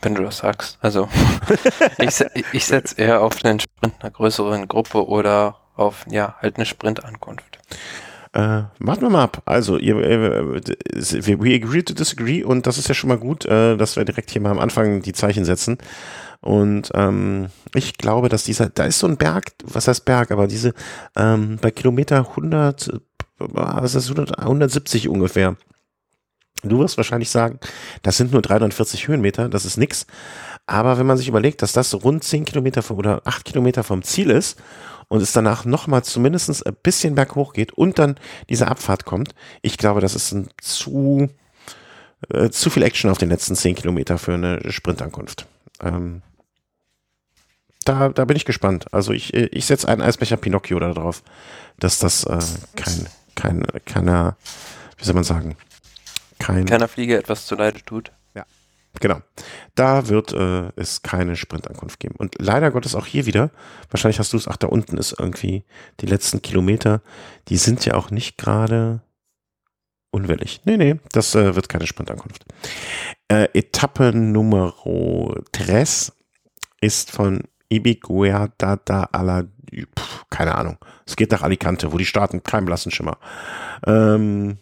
Wenn du das sagst. Also ich, ich setze eher auf einen Sprint einer größeren Gruppe oder auf ja halt eine Sprintankunft. Äh, warten wir mal ab. Also, ihr, äh, we agree to disagree und das ist ja schon mal gut, äh, dass wir direkt hier mal am Anfang die Zeichen setzen. Und ähm, ich glaube, dass dieser, da ist so ein Berg, was heißt Berg, aber diese, ähm, bei Kilometer 100, äh, was ist das, 100, 170 ungefähr. Du wirst wahrscheinlich sagen, das sind nur 340 Höhenmeter, das ist nix. Aber wenn man sich überlegt, dass das rund 10 Kilometer vom, oder 8 Kilometer vom Ziel ist und es danach nochmal zumindest ein bisschen berghoch geht und dann diese Abfahrt kommt, ich glaube, das ist ein zu, äh, zu viel Action auf den letzten 10 Kilometer für eine Sprintankunft. Ähm, da, da bin ich gespannt. Also ich, äh, ich setze einen Eisbecher Pinocchio da drauf, dass das äh, kein, kein, keiner, wie soll man sagen, kein, Keiner Fliege etwas zuleide tut. Genau. Da wird äh, es keine Sprintankunft geben. Und leider Gottes auch hier wieder, wahrscheinlich hast du es, ach, da unten ist irgendwie die letzten Kilometer, die sind ja auch nicht gerade unwillig. Nee, nee, das äh, wird keine Sprintankunft. Äh, Etappe Nummer 3 ist von Ibiguerda da la, keine Ahnung. Es geht nach Alicante, wo die starten, kein blassen Schimmer. Ähm,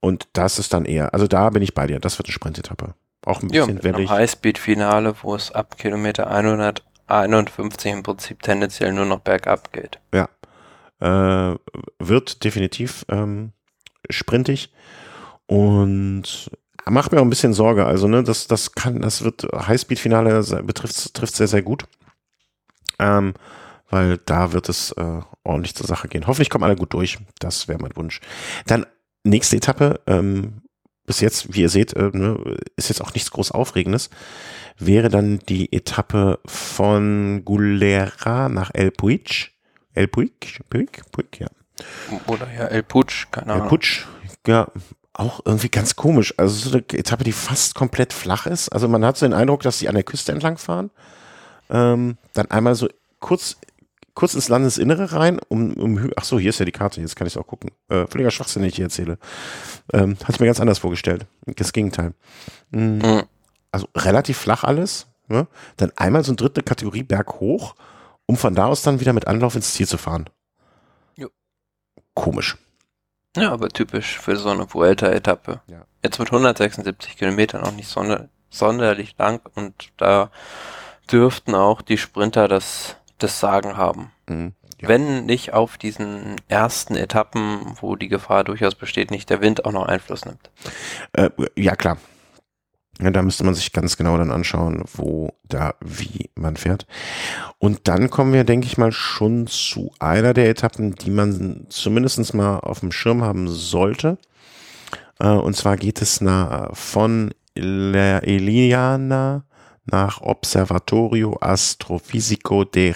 und das ist dann eher, also da bin ich bei dir, das wird eine Sprintetappe. Auch ein bisschen ja, wellig. Highspeed-Finale, wo es ab Kilometer 151 im Prinzip tendenziell nur noch bergab geht. Ja. Äh, wird definitiv ähm, sprintig und macht mir auch ein bisschen Sorge. Also, ne, das, das kann, das wird Highspeed-Finale betrifft, trifft sehr, sehr gut. Ähm, weil da wird es äh, ordentlich zur Sache gehen. Hoffentlich kommen alle gut durch. Das wäre mein Wunsch. Dann nächste Etappe, ähm, bis jetzt, wie ihr seht, äh, ne, ist jetzt auch nichts groß Aufregendes, wäre dann die Etappe von Gulera nach El Puig. El Puig? Puig? Puig, ja. Oder ja, El Puig, keine Ahnung. El Puig, ja, auch irgendwie ganz komisch. Also so eine Etappe, die fast komplett flach ist. Also man hat so den Eindruck, dass sie an der Küste entlang fahren. Ähm, dann einmal so kurz kurz ins Landesinnere rein, um, um ach so, hier ist ja die Karte, jetzt kann ich es auch gucken. Äh, völliger Schwachsinn, den ich hier erzähle. Ähm, hatte ich mir ganz anders vorgestellt. Das Gegenteil. Mhm. Mhm. Also relativ flach alles. Ne? Dann einmal so eine dritte Kategorie Berg hoch, um von da aus dann wieder mit Anlauf ins Ziel zu fahren. Jo. Komisch. Ja, aber typisch für so eine Vuelta-Etappe. Ja. Jetzt mit 176 Kilometern auch nicht sonder sonderlich lang und da dürften auch die Sprinter das das Sagen haben. Mhm, ja. Wenn nicht auf diesen ersten Etappen, wo die Gefahr durchaus besteht, nicht der Wind auch noch Einfluss nimmt. Äh, ja, klar. Ja, da müsste man sich ganz genau dann anschauen, wo da wie man fährt. Und dann kommen wir, denke ich mal, schon zu einer der Etappen, die man zumindest mal auf dem Schirm haben sollte. Äh, und zwar geht es nach, von Eliana nach Observatorio Astrofisico de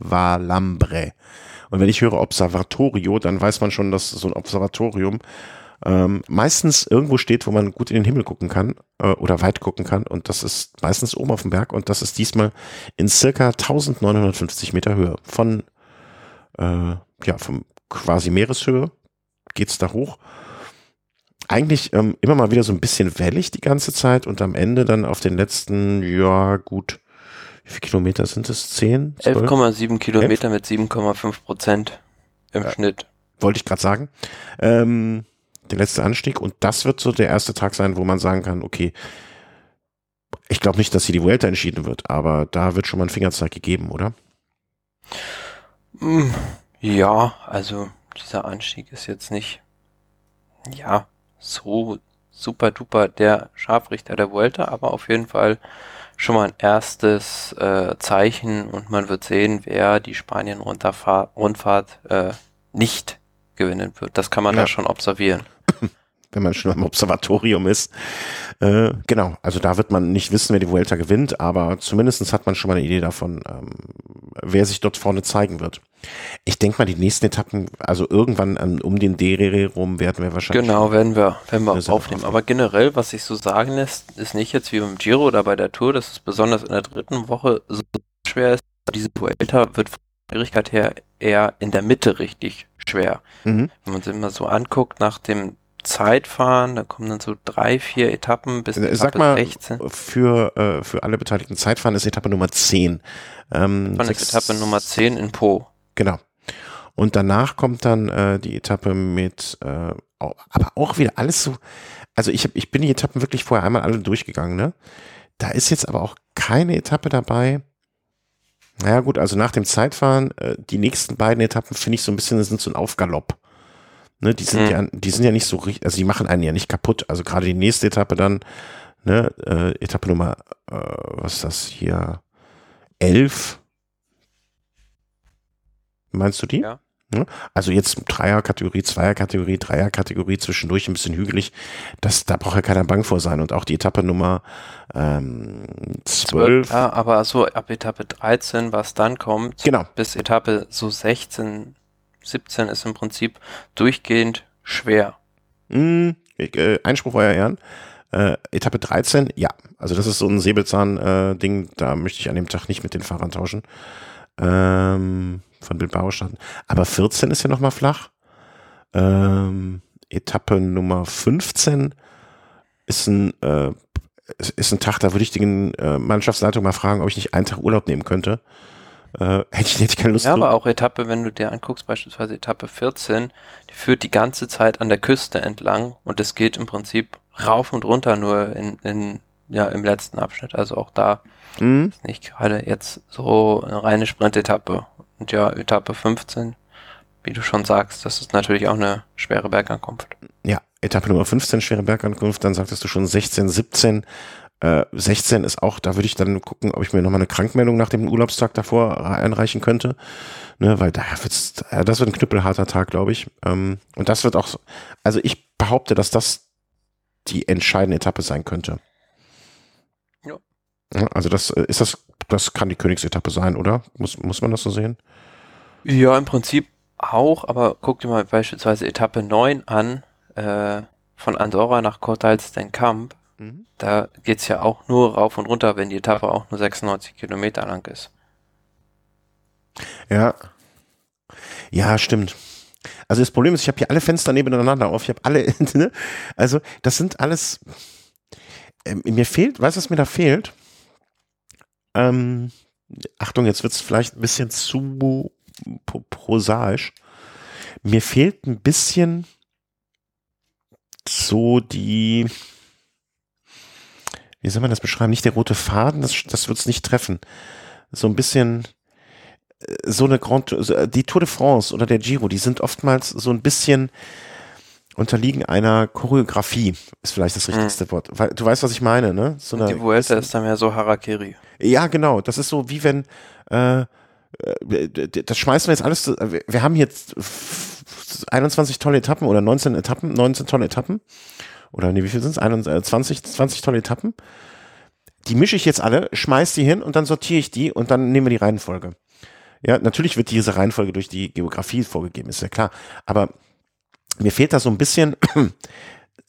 Javalambre. Und wenn ich höre Observatorio, dann weiß man schon, dass so ein Observatorium ähm, meistens irgendwo steht, wo man gut in den Himmel gucken kann äh, oder weit gucken kann. Und das ist meistens oben auf dem Berg und das ist diesmal in circa 1950 Meter Höhe. Von, äh, ja, vom quasi Meereshöhe geht's da hoch eigentlich ähm, immer mal wieder so ein bisschen wellig die ganze Zeit und am Ende dann auf den letzten, ja gut, wie viele Kilometer sind es? 10? 11,7 Kilometer 11? mit 7,5 Prozent im ja, Schnitt. Wollte ich gerade sagen. Ähm, der letzte Anstieg und das wird so der erste Tag sein, wo man sagen kann, okay, ich glaube nicht, dass hier die Vuelta entschieden wird, aber da wird schon mal ein Fingerzeig gegeben, oder? Hm, ja, also dieser Anstieg ist jetzt nicht, ja, so super duper der Scharfrichter der Vuelta, aber auf jeden Fall schon mal ein erstes äh, Zeichen und man wird sehen, wer die Spanien-Rundfahrt äh, nicht gewinnen wird. Das kann man ja. da schon observieren. Wenn man schon am Observatorium ist. Äh, genau, also da wird man nicht wissen, wer die Vuelta gewinnt, aber zumindest hat man schon mal eine Idee davon, ähm, wer sich dort vorne zeigen wird. Ich denke mal, die nächsten Etappen, also irgendwann um, um den Dere rum werden wir wahrscheinlich. Genau, werden wir, werden wir aufnehmen. Aber generell, was sich so sagen lässt, ist nicht jetzt wie beim Giro oder bei der Tour, dass es besonders in der dritten Woche so schwer ist. Diese Vuelta wird von der Schwierigkeit her eher in der Mitte richtig schwer. Mhm. Wenn man sich immer so anguckt, nach dem Zeitfahren, da kommen dann so drei, vier Etappen bis äh, Etappe Sag mal, 16. Für, äh, für alle Beteiligten Zeitfahren ist Etappe Nummer 10. Ähm, Von Etappe Nummer 10 in Po. Genau. Und danach kommt dann äh, die Etappe mit, äh, aber auch wieder alles so, also ich, hab, ich bin die Etappen wirklich vorher einmal alle durchgegangen, ne? Da ist jetzt aber auch keine Etappe dabei. Naja gut, also nach dem Zeitfahren, äh, die nächsten beiden Etappen finde ich so ein bisschen, sind so ein Aufgalopp. Ne, die sind mhm. ja, die sind ja nicht so richtig, also die machen einen ja nicht kaputt. Also gerade die nächste Etappe dann, ne, äh, Etappe Nummer, äh, was ist das hier, elf. Meinst du die? Ja. Also jetzt Dreier-Kategorie, Zweier-Kategorie, Dreier-Kategorie, zwischendurch ein bisschen hügelig. Das, da braucht ja keiner Bang vor sein. Und auch die Etappe Nummer ähm, 12. Ja, aber so ab Etappe 13, was dann kommt, genau. bis Etappe so 16, 17 ist im Prinzip durchgehend schwer. Mm, äh, Einspruch, euer Ehren. Äh, Etappe 13, ja. Also das ist so ein Säbelzahn-Ding, äh, da möchte ich an dem Tag nicht mit den Fahrern tauschen. Ähm, von Bilbao starten. Aber 14 ist ja nochmal flach. Ähm, Etappe Nummer 15 ist ein, äh, ist ein Tag, da würde ich die äh, Mannschaftsleitung mal fragen, ob ich nicht einen Tag Urlaub nehmen könnte. Äh, hätte, ich, hätte ich keine Lust Ja, aber auch Etappe, wenn du dir anguckst, beispielsweise Etappe 14, die führt die ganze Zeit an der Küste entlang und es geht im Prinzip rauf und runter nur in, in ja, im letzten Abschnitt. Also auch da Mhm. ist nicht gerade jetzt so eine reine Sprint-Etappe. Und ja, Etappe 15, wie du schon sagst, das ist natürlich auch eine schwere Bergankunft. Ja, Etappe Nummer 15, schwere Bergankunft, dann sagtest du schon 16, 17. Äh, 16 ist auch, da würde ich dann gucken, ob ich mir nochmal eine Krankmeldung nach dem Urlaubstag davor einreichen könnte. Ne, weil da wird's, äh, das wird ein knüppelharter Tag, glaube ich. Ähm, und das wird auch, so- also ich behaupte, dass das die entscheidende Etappe sein könnte. Ja. Ja, Also das äh, ist das, das kann die Königsetappe sein, oder? Muss, muss man das so sehen? Ja, im Prinzip auch, aber guck dir mal beispielsweise Etappe 9 an, äh, von Andorra nach Cortals den Camp. Da geht's ja auch nur rauf und runter, wenn die Etappe auch nur 96 Kilometer lang ist. Ja. Ja, stimmt. Also das Problem ist, ich habe hier alle Fenster nebeneinander auf. Ich habe alle, ne? also das sind alles. Ähm, mir fehlt, weißt du, was mir da fehlt? Ähm, Achtung, jetzt wird's vielleicht ein bisschen zu pro- prosaisch. Mir fehlt ein bisschen so die, wie soll man das beschreiben? Nicht der rote Faden, das, das wird's nicht treffen. So ein bisschen so eine Grand, so, die Tour de France oder der Giro, die sind oftmals so ein bisschen unterliegen einer Choreografie, ist vielleicht das richtigste Wort. Weil, du weißt, was ich meine, ne? So eine, die Vuelta ist dann mehr so Harakiri. ja, genau. Das ist so wie wenn, äh, äh, das schmeißen wir jetzt alles, zu- wir wir haben jetzt 21 tolle Etappen oder 19 Etappen, 19 tolle Etappen. Oder nee, wie viel sind es? 20, 20 tolle Etappen. Die mische ich jetzt alle, schmeiß die hin und dann sortiere ich die und dann nehmen wir die Reihenfolge. Ja, natürlich wird diese Reihenfolge durch die Geografie vorgegeben, ist ja klar. Aber mir fehlt da so ein bisschen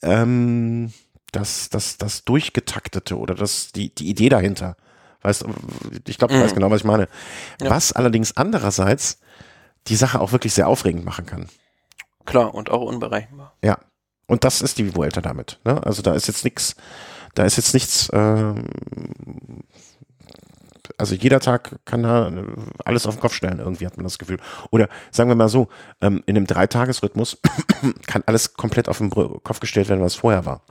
ähm, das, das, das Durchgetaktete oder das, die, die Idee dahinter. Weißt, du, ich glaube, du Mhm. weißt genau, was ich meine. Ja. Was allerdings andererseits die Sache auch wirklich sehr aufregend machen kann. Klar, und auch unberechenbar. Ja. Und das ist die Vuelta damit. Ne? Also da ist jetzt nichts, da ist jetzt nichts, ähm, also jeder Tag kann da äh, alles auf den Kopf stellen, irgendwie hat man das Gefühl. Oder sagen wir mal so, ähm, in einem Dreitagesrhythmus kann alles komplett auf den Kopf gestellt werden, was vorher war.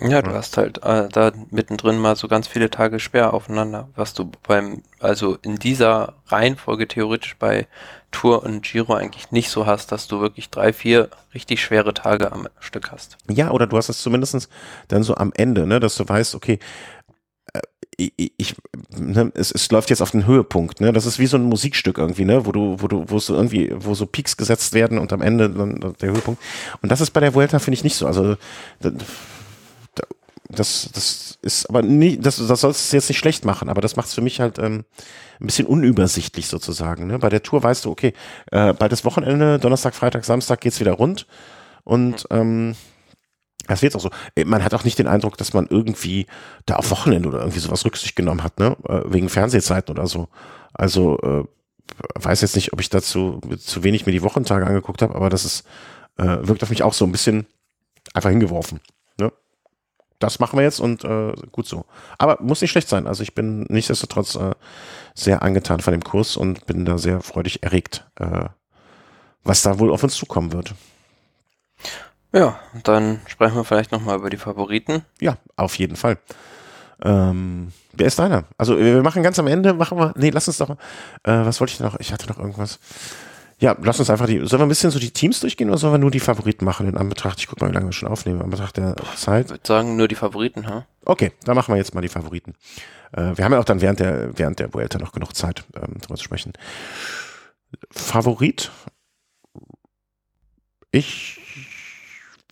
Ja, du hast halt äh, da mittendrin mal so ganz viele Tage schwer aufeinander, was du beim, also in dieser Reihenfolge theoretisch bei Tour und Giro eigentlich nicht so hast, dass du wirklich drei, vier richtig schwere Tage am Stück hast. Ja, oder du hast es zumindest dann so am Ende, ne, dass du weißt, okay, ich, ich ne, es, es läuft jetzt auf den Höhepunkt, ne? Das ist wie so ein Musikstück irgendwie, ne, wo du, wo du, wo so irgendwie, wo so Peaks gesetzt werden und am Ende dann der Höhepunkt. Und das ist bei der Vuelta finde ich nicht so. Also da- da- das, das ist aber nie, das, das soll es jetzt nicht schlecht machen, aber das macht es für mich halt ähm, ein bisschen unübersichtlich sozusagen. Ne? Bei der Tour weißt du, okay, äh, bald ist Wochenende, Donnerstag, Freitag, Samstag geht's wieder rund und ähm, das wird auch so. Äh, Man hat auch nicht den Eindruck, dass man irgendwie da auf Wochenende oder irgendwie sowas Rücksicht genommen hat, ne? Äh, Wegen Fernsehzeiten oder so. Also äh, weiß jetzt nicht, ob ich dazu zu wenig mir die Wochentage angeguckt habe, aber das ist äh, wirkt auf mich auch so ein bisschen einfach hingeworfen. Ne? Das machen wir jetzt und äh, gut so. Aber muss nicht schlecht sein. Also ich bin nichtsdestotrotz äh, sehr angetan von dem Kurs und bin da sehr freudig erregt, äh, was da wohl auf uns zukommen wird. Ja, dann sprechen wir vielleicht nochmal über die Favoriten. Ja, auf jeden Fall. Ähm, wer ist deiner? Also wir machen ganz am Ende, machen wir, nee, lass uns doch, mal- äh, was wollte ich noch? Ich hatte noch irgendwas. Ja, lass uns einfach die, sollen wir ein bisschen so die Teams durchgehen oder sollen wir nur die Favoriten machen in Anbetracht, ich guck mal, wie lange wir schon aufnehmen, in Anbetracht der Ich Zeit. würde sagen, nur die Favoriten, ha? Okay, dann machen wir jetzt mal die Favoriten. Äh, wir haben ja auch dann während der, während der Vuelta noch genug Zeit, ähm, darüber zu sprechen. Favorit? Ich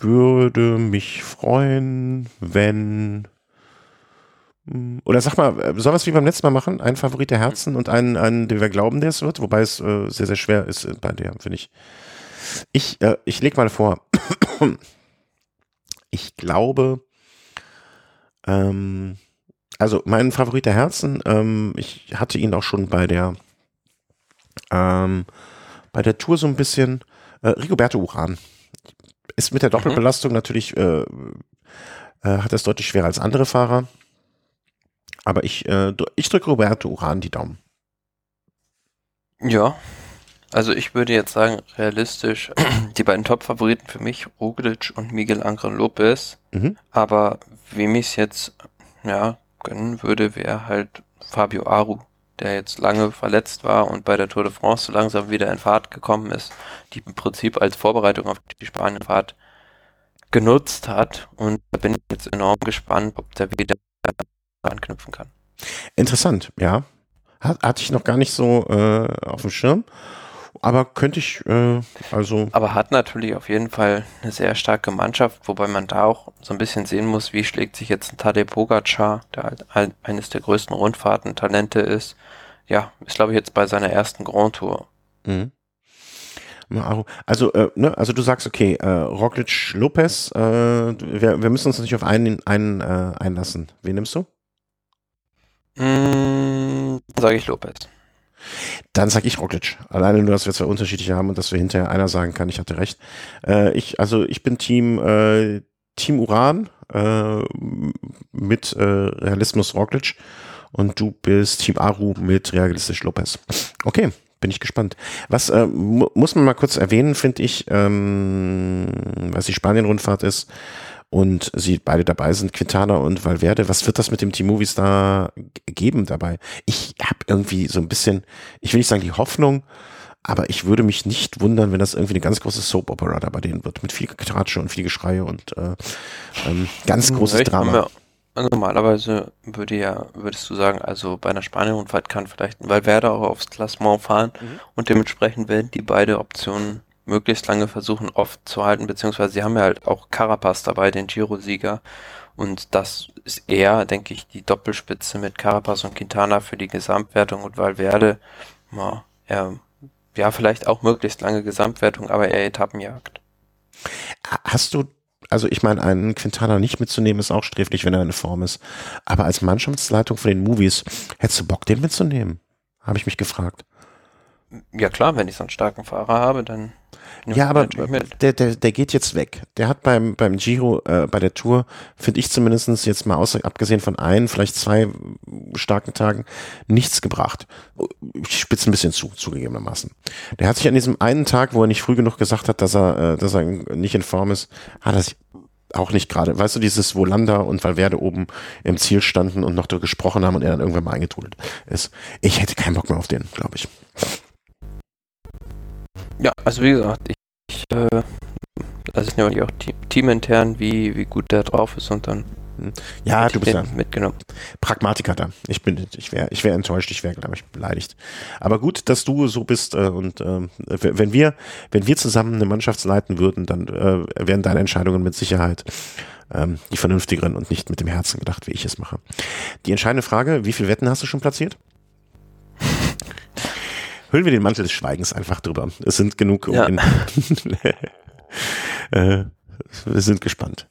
würde mich freuen, wenn hm, oder sag mal, äh, sollen wir wie beim letzten Mal machen? Einen Favorit der Herzen und einen, einen den wir glauben, der es wird, wobei es äh, sehr, sehr schwer ist äh, bei der, finde ich. Ich, äh, ich leg mal vor. ich glaube, ähm, also mein Favorit der Herzen, ähm, ich hatte ihn auch schon bei der ähm, bei der Tour so ein bisschen, äh, Rigoberto Uran. Ist mit der Doppelbelastung mhm. natürlich, äh, äh, hat es deutlich schwerer als andere Fahrer. Aber ich, äh, ich drücke Roberto Uran die Daumen. Ja, also ich würde jetzt sagen, realistisch, die beiden Top-Favoriten für mich, Roglic und Miguel Angel Lopez. Mhm. Aber wem ich es jetzt ja, gönnen würde, wäre halt Fabio Aru, der jetzt lange verletzt war und bei der Tour de France so langsam wieder in Fahrt gekommen ist, die im Prinzip als Vorbereitung auf die Spanienfahrt genutzt hat. Und da bin ich jetzt enorm gespannt, ob der wieder anknüpfen kann. Interessant, ja. Hat, hatte ich noch gar nicht so äh, auf dem Schirm. Aber könnte ich, äh, also. Aber hat natürlich auf jeden Fall eine sehr starke Mannschaft, wobei man da auch so ein bisschen sehen muss, wie schlägt sich jetzt ein Tadej Pogacar, der halt eines der größten Rundfahrten-Talente ist. Ja, ist glaube ich jetzt bei seiner ersten Grand Tour. Mhm. Also, äh, ne, also du sagst, okay, äh, Roglic Lopez, äh, wir, wir müssen uns natürlich auf einen, einen äh, einlassen. Wen nimmst du? Mm, sage ich Lopez. Dann sage ich Roglic. Alleine nur, dass wir zwei unterschiedliche haben und dass wir hinterher einer sagen kann, ich hatte recht. Äh, ich, also ich bin Team, äh, Team Uran äh, mit äh, Realismus Roglic und du bist Team Aru mit Realistisch Lopez. Okay, bin ich gespannt. Was äh, mu muss man mal kurz erwähnen, finde ich, ähm, was die Spanien-Rundfahrt ist und sie beide dabei sind, Quintana und Valverde. Was wird das mit dem Team Movistar geben dabei? Ich habe irgendwie so ein bisschen, ich will nicht sagen die Hoffnung, aber ich würde mich nicht wundern, wenn das irgendwie eine ganz große Soap Opera da bei denen wird, mit viel Getratsche und viel Geschreie und äh, ähm, ganz großes Drama. Also normalerweise würde ja, würdest du sagen, also bei einer Spanien-Rundfahrt kann vielleicht ein Valverde auch aufs Klassement fahren mhm. und dementsprechend werden die beide Optionen möglichst lange versuchen oft zu halten, beziehungsweise sie haben ja halt auch Carapaz dabei, den Giro-Sieger. Und das ist eher, denke ich, die Doppelspitze mit Carapaz und Quintana für die Gesamtwertung und Valverde, ja, ja, vielleicht auch möglichst lange Gesamtwertung, aber eher Etappenjagd. Hast du, also ich meine, einen Quintana nicht mitzunehmen ist auch sträflich, wenn er in Form ist. Aber als Mannschaftsleitung von den Movies, hättest du Bock, den mitzunehmen? Habe ich mich gefragt. Ja klar, wenn ich so einen starken Fahrer habe, dann ja, aber der, der, der geht jetzt weg. Der hat beim, beim Giro, äh, bei der Tour, finde ich zumindestens jetzt mal außer, abgesehen von ein, vielleicht zwei starken Tagen, nichts gebracht. Ich spitze ein bisschen zu, zugegebenermaßen. Der hat sich an diesem einen Tag, wo er nicht früh genug gesagt hat, dass er, äh, dass er nicht in Form ist, hat er sich auch nicht gerade. Weißt du, dieses, wo Landa und Valverde oben im Ziel standen und noch darüber gesprochen haben und er dann irgendwann mal eingetrudelt ist. Ich hätte keinen Bock mehr auf den, glaube ich. Ja, also wie gesagt, ich, ich äh, also ist ja auch teamintern, wie, wie gut der drauf ist und dann hm. ja, du bist ja mitgenommen. Pragmatiker da. Ich bin, ich wäre, ich wäre enttäuscht, ich wäre, glaube ich, beleidigt. Aber gut, dass du so bist äh, und äh, wenn wir, wenn wir zusammen eine Mannschaft leiten würden, dann äh, wären deine Entscheidungen mit Sicherheit ähm, die vernünftigeren und nicht mit dem Herzen gedacht, wie ich es mache. Die entscheidende Frage: Wie viele Wetten hast du schon platziert? Hüllen wir den Mantel des Schweigens einfach drüber. Es sind genug. Um ja. äh, wir sind gespannt.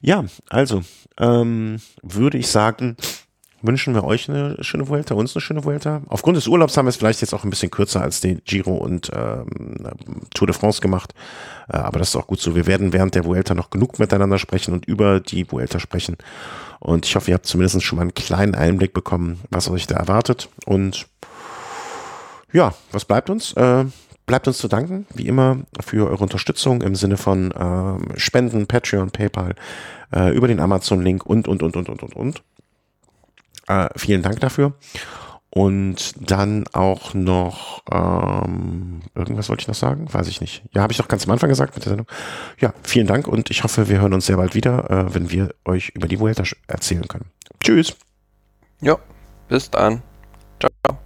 Ja, also ähm, würde ich sagen, wünschen wir euch eine schöne Vuelta, uns eine schöne Vuelta. Aufgrund des Urlaubs haben wir es vielleicht jetzt auch ein bisschen kürzer als den Giro und ähm, Tour de France gemacht. Äh, aber das ist auch gut so. Wir werden während der Vuelta noch genug miteinander sprechen und über die Vuelta sprechen. Und ich hoffe, ihr habt zumindest schon mal einen kleinen Einblick bekommen, was euch da erwartet. Und ja, was bleibt uns? Äh, bleibt uns zu danken, wie immer, für eure Unterstützung im Sinne von äh, Spenden, Patreon, PayPal, äh, über den Amazon-Link und, und, und, und, und, und, und. Äh, vielen Dank dafür. Und dann auch noch, ähm, irgendwas wollte ich noch sagen? Weiß ich nicht. Ja, habe ich doch ganz am Anfang gesagt mit der Sendung. Ja, vielen Dank und ich hoffe, wir hören uns sehr bald wieder, äh, wenn wir euch über die Vuelta erzählen können. Tschüss. Ja, bis dann. Ciao.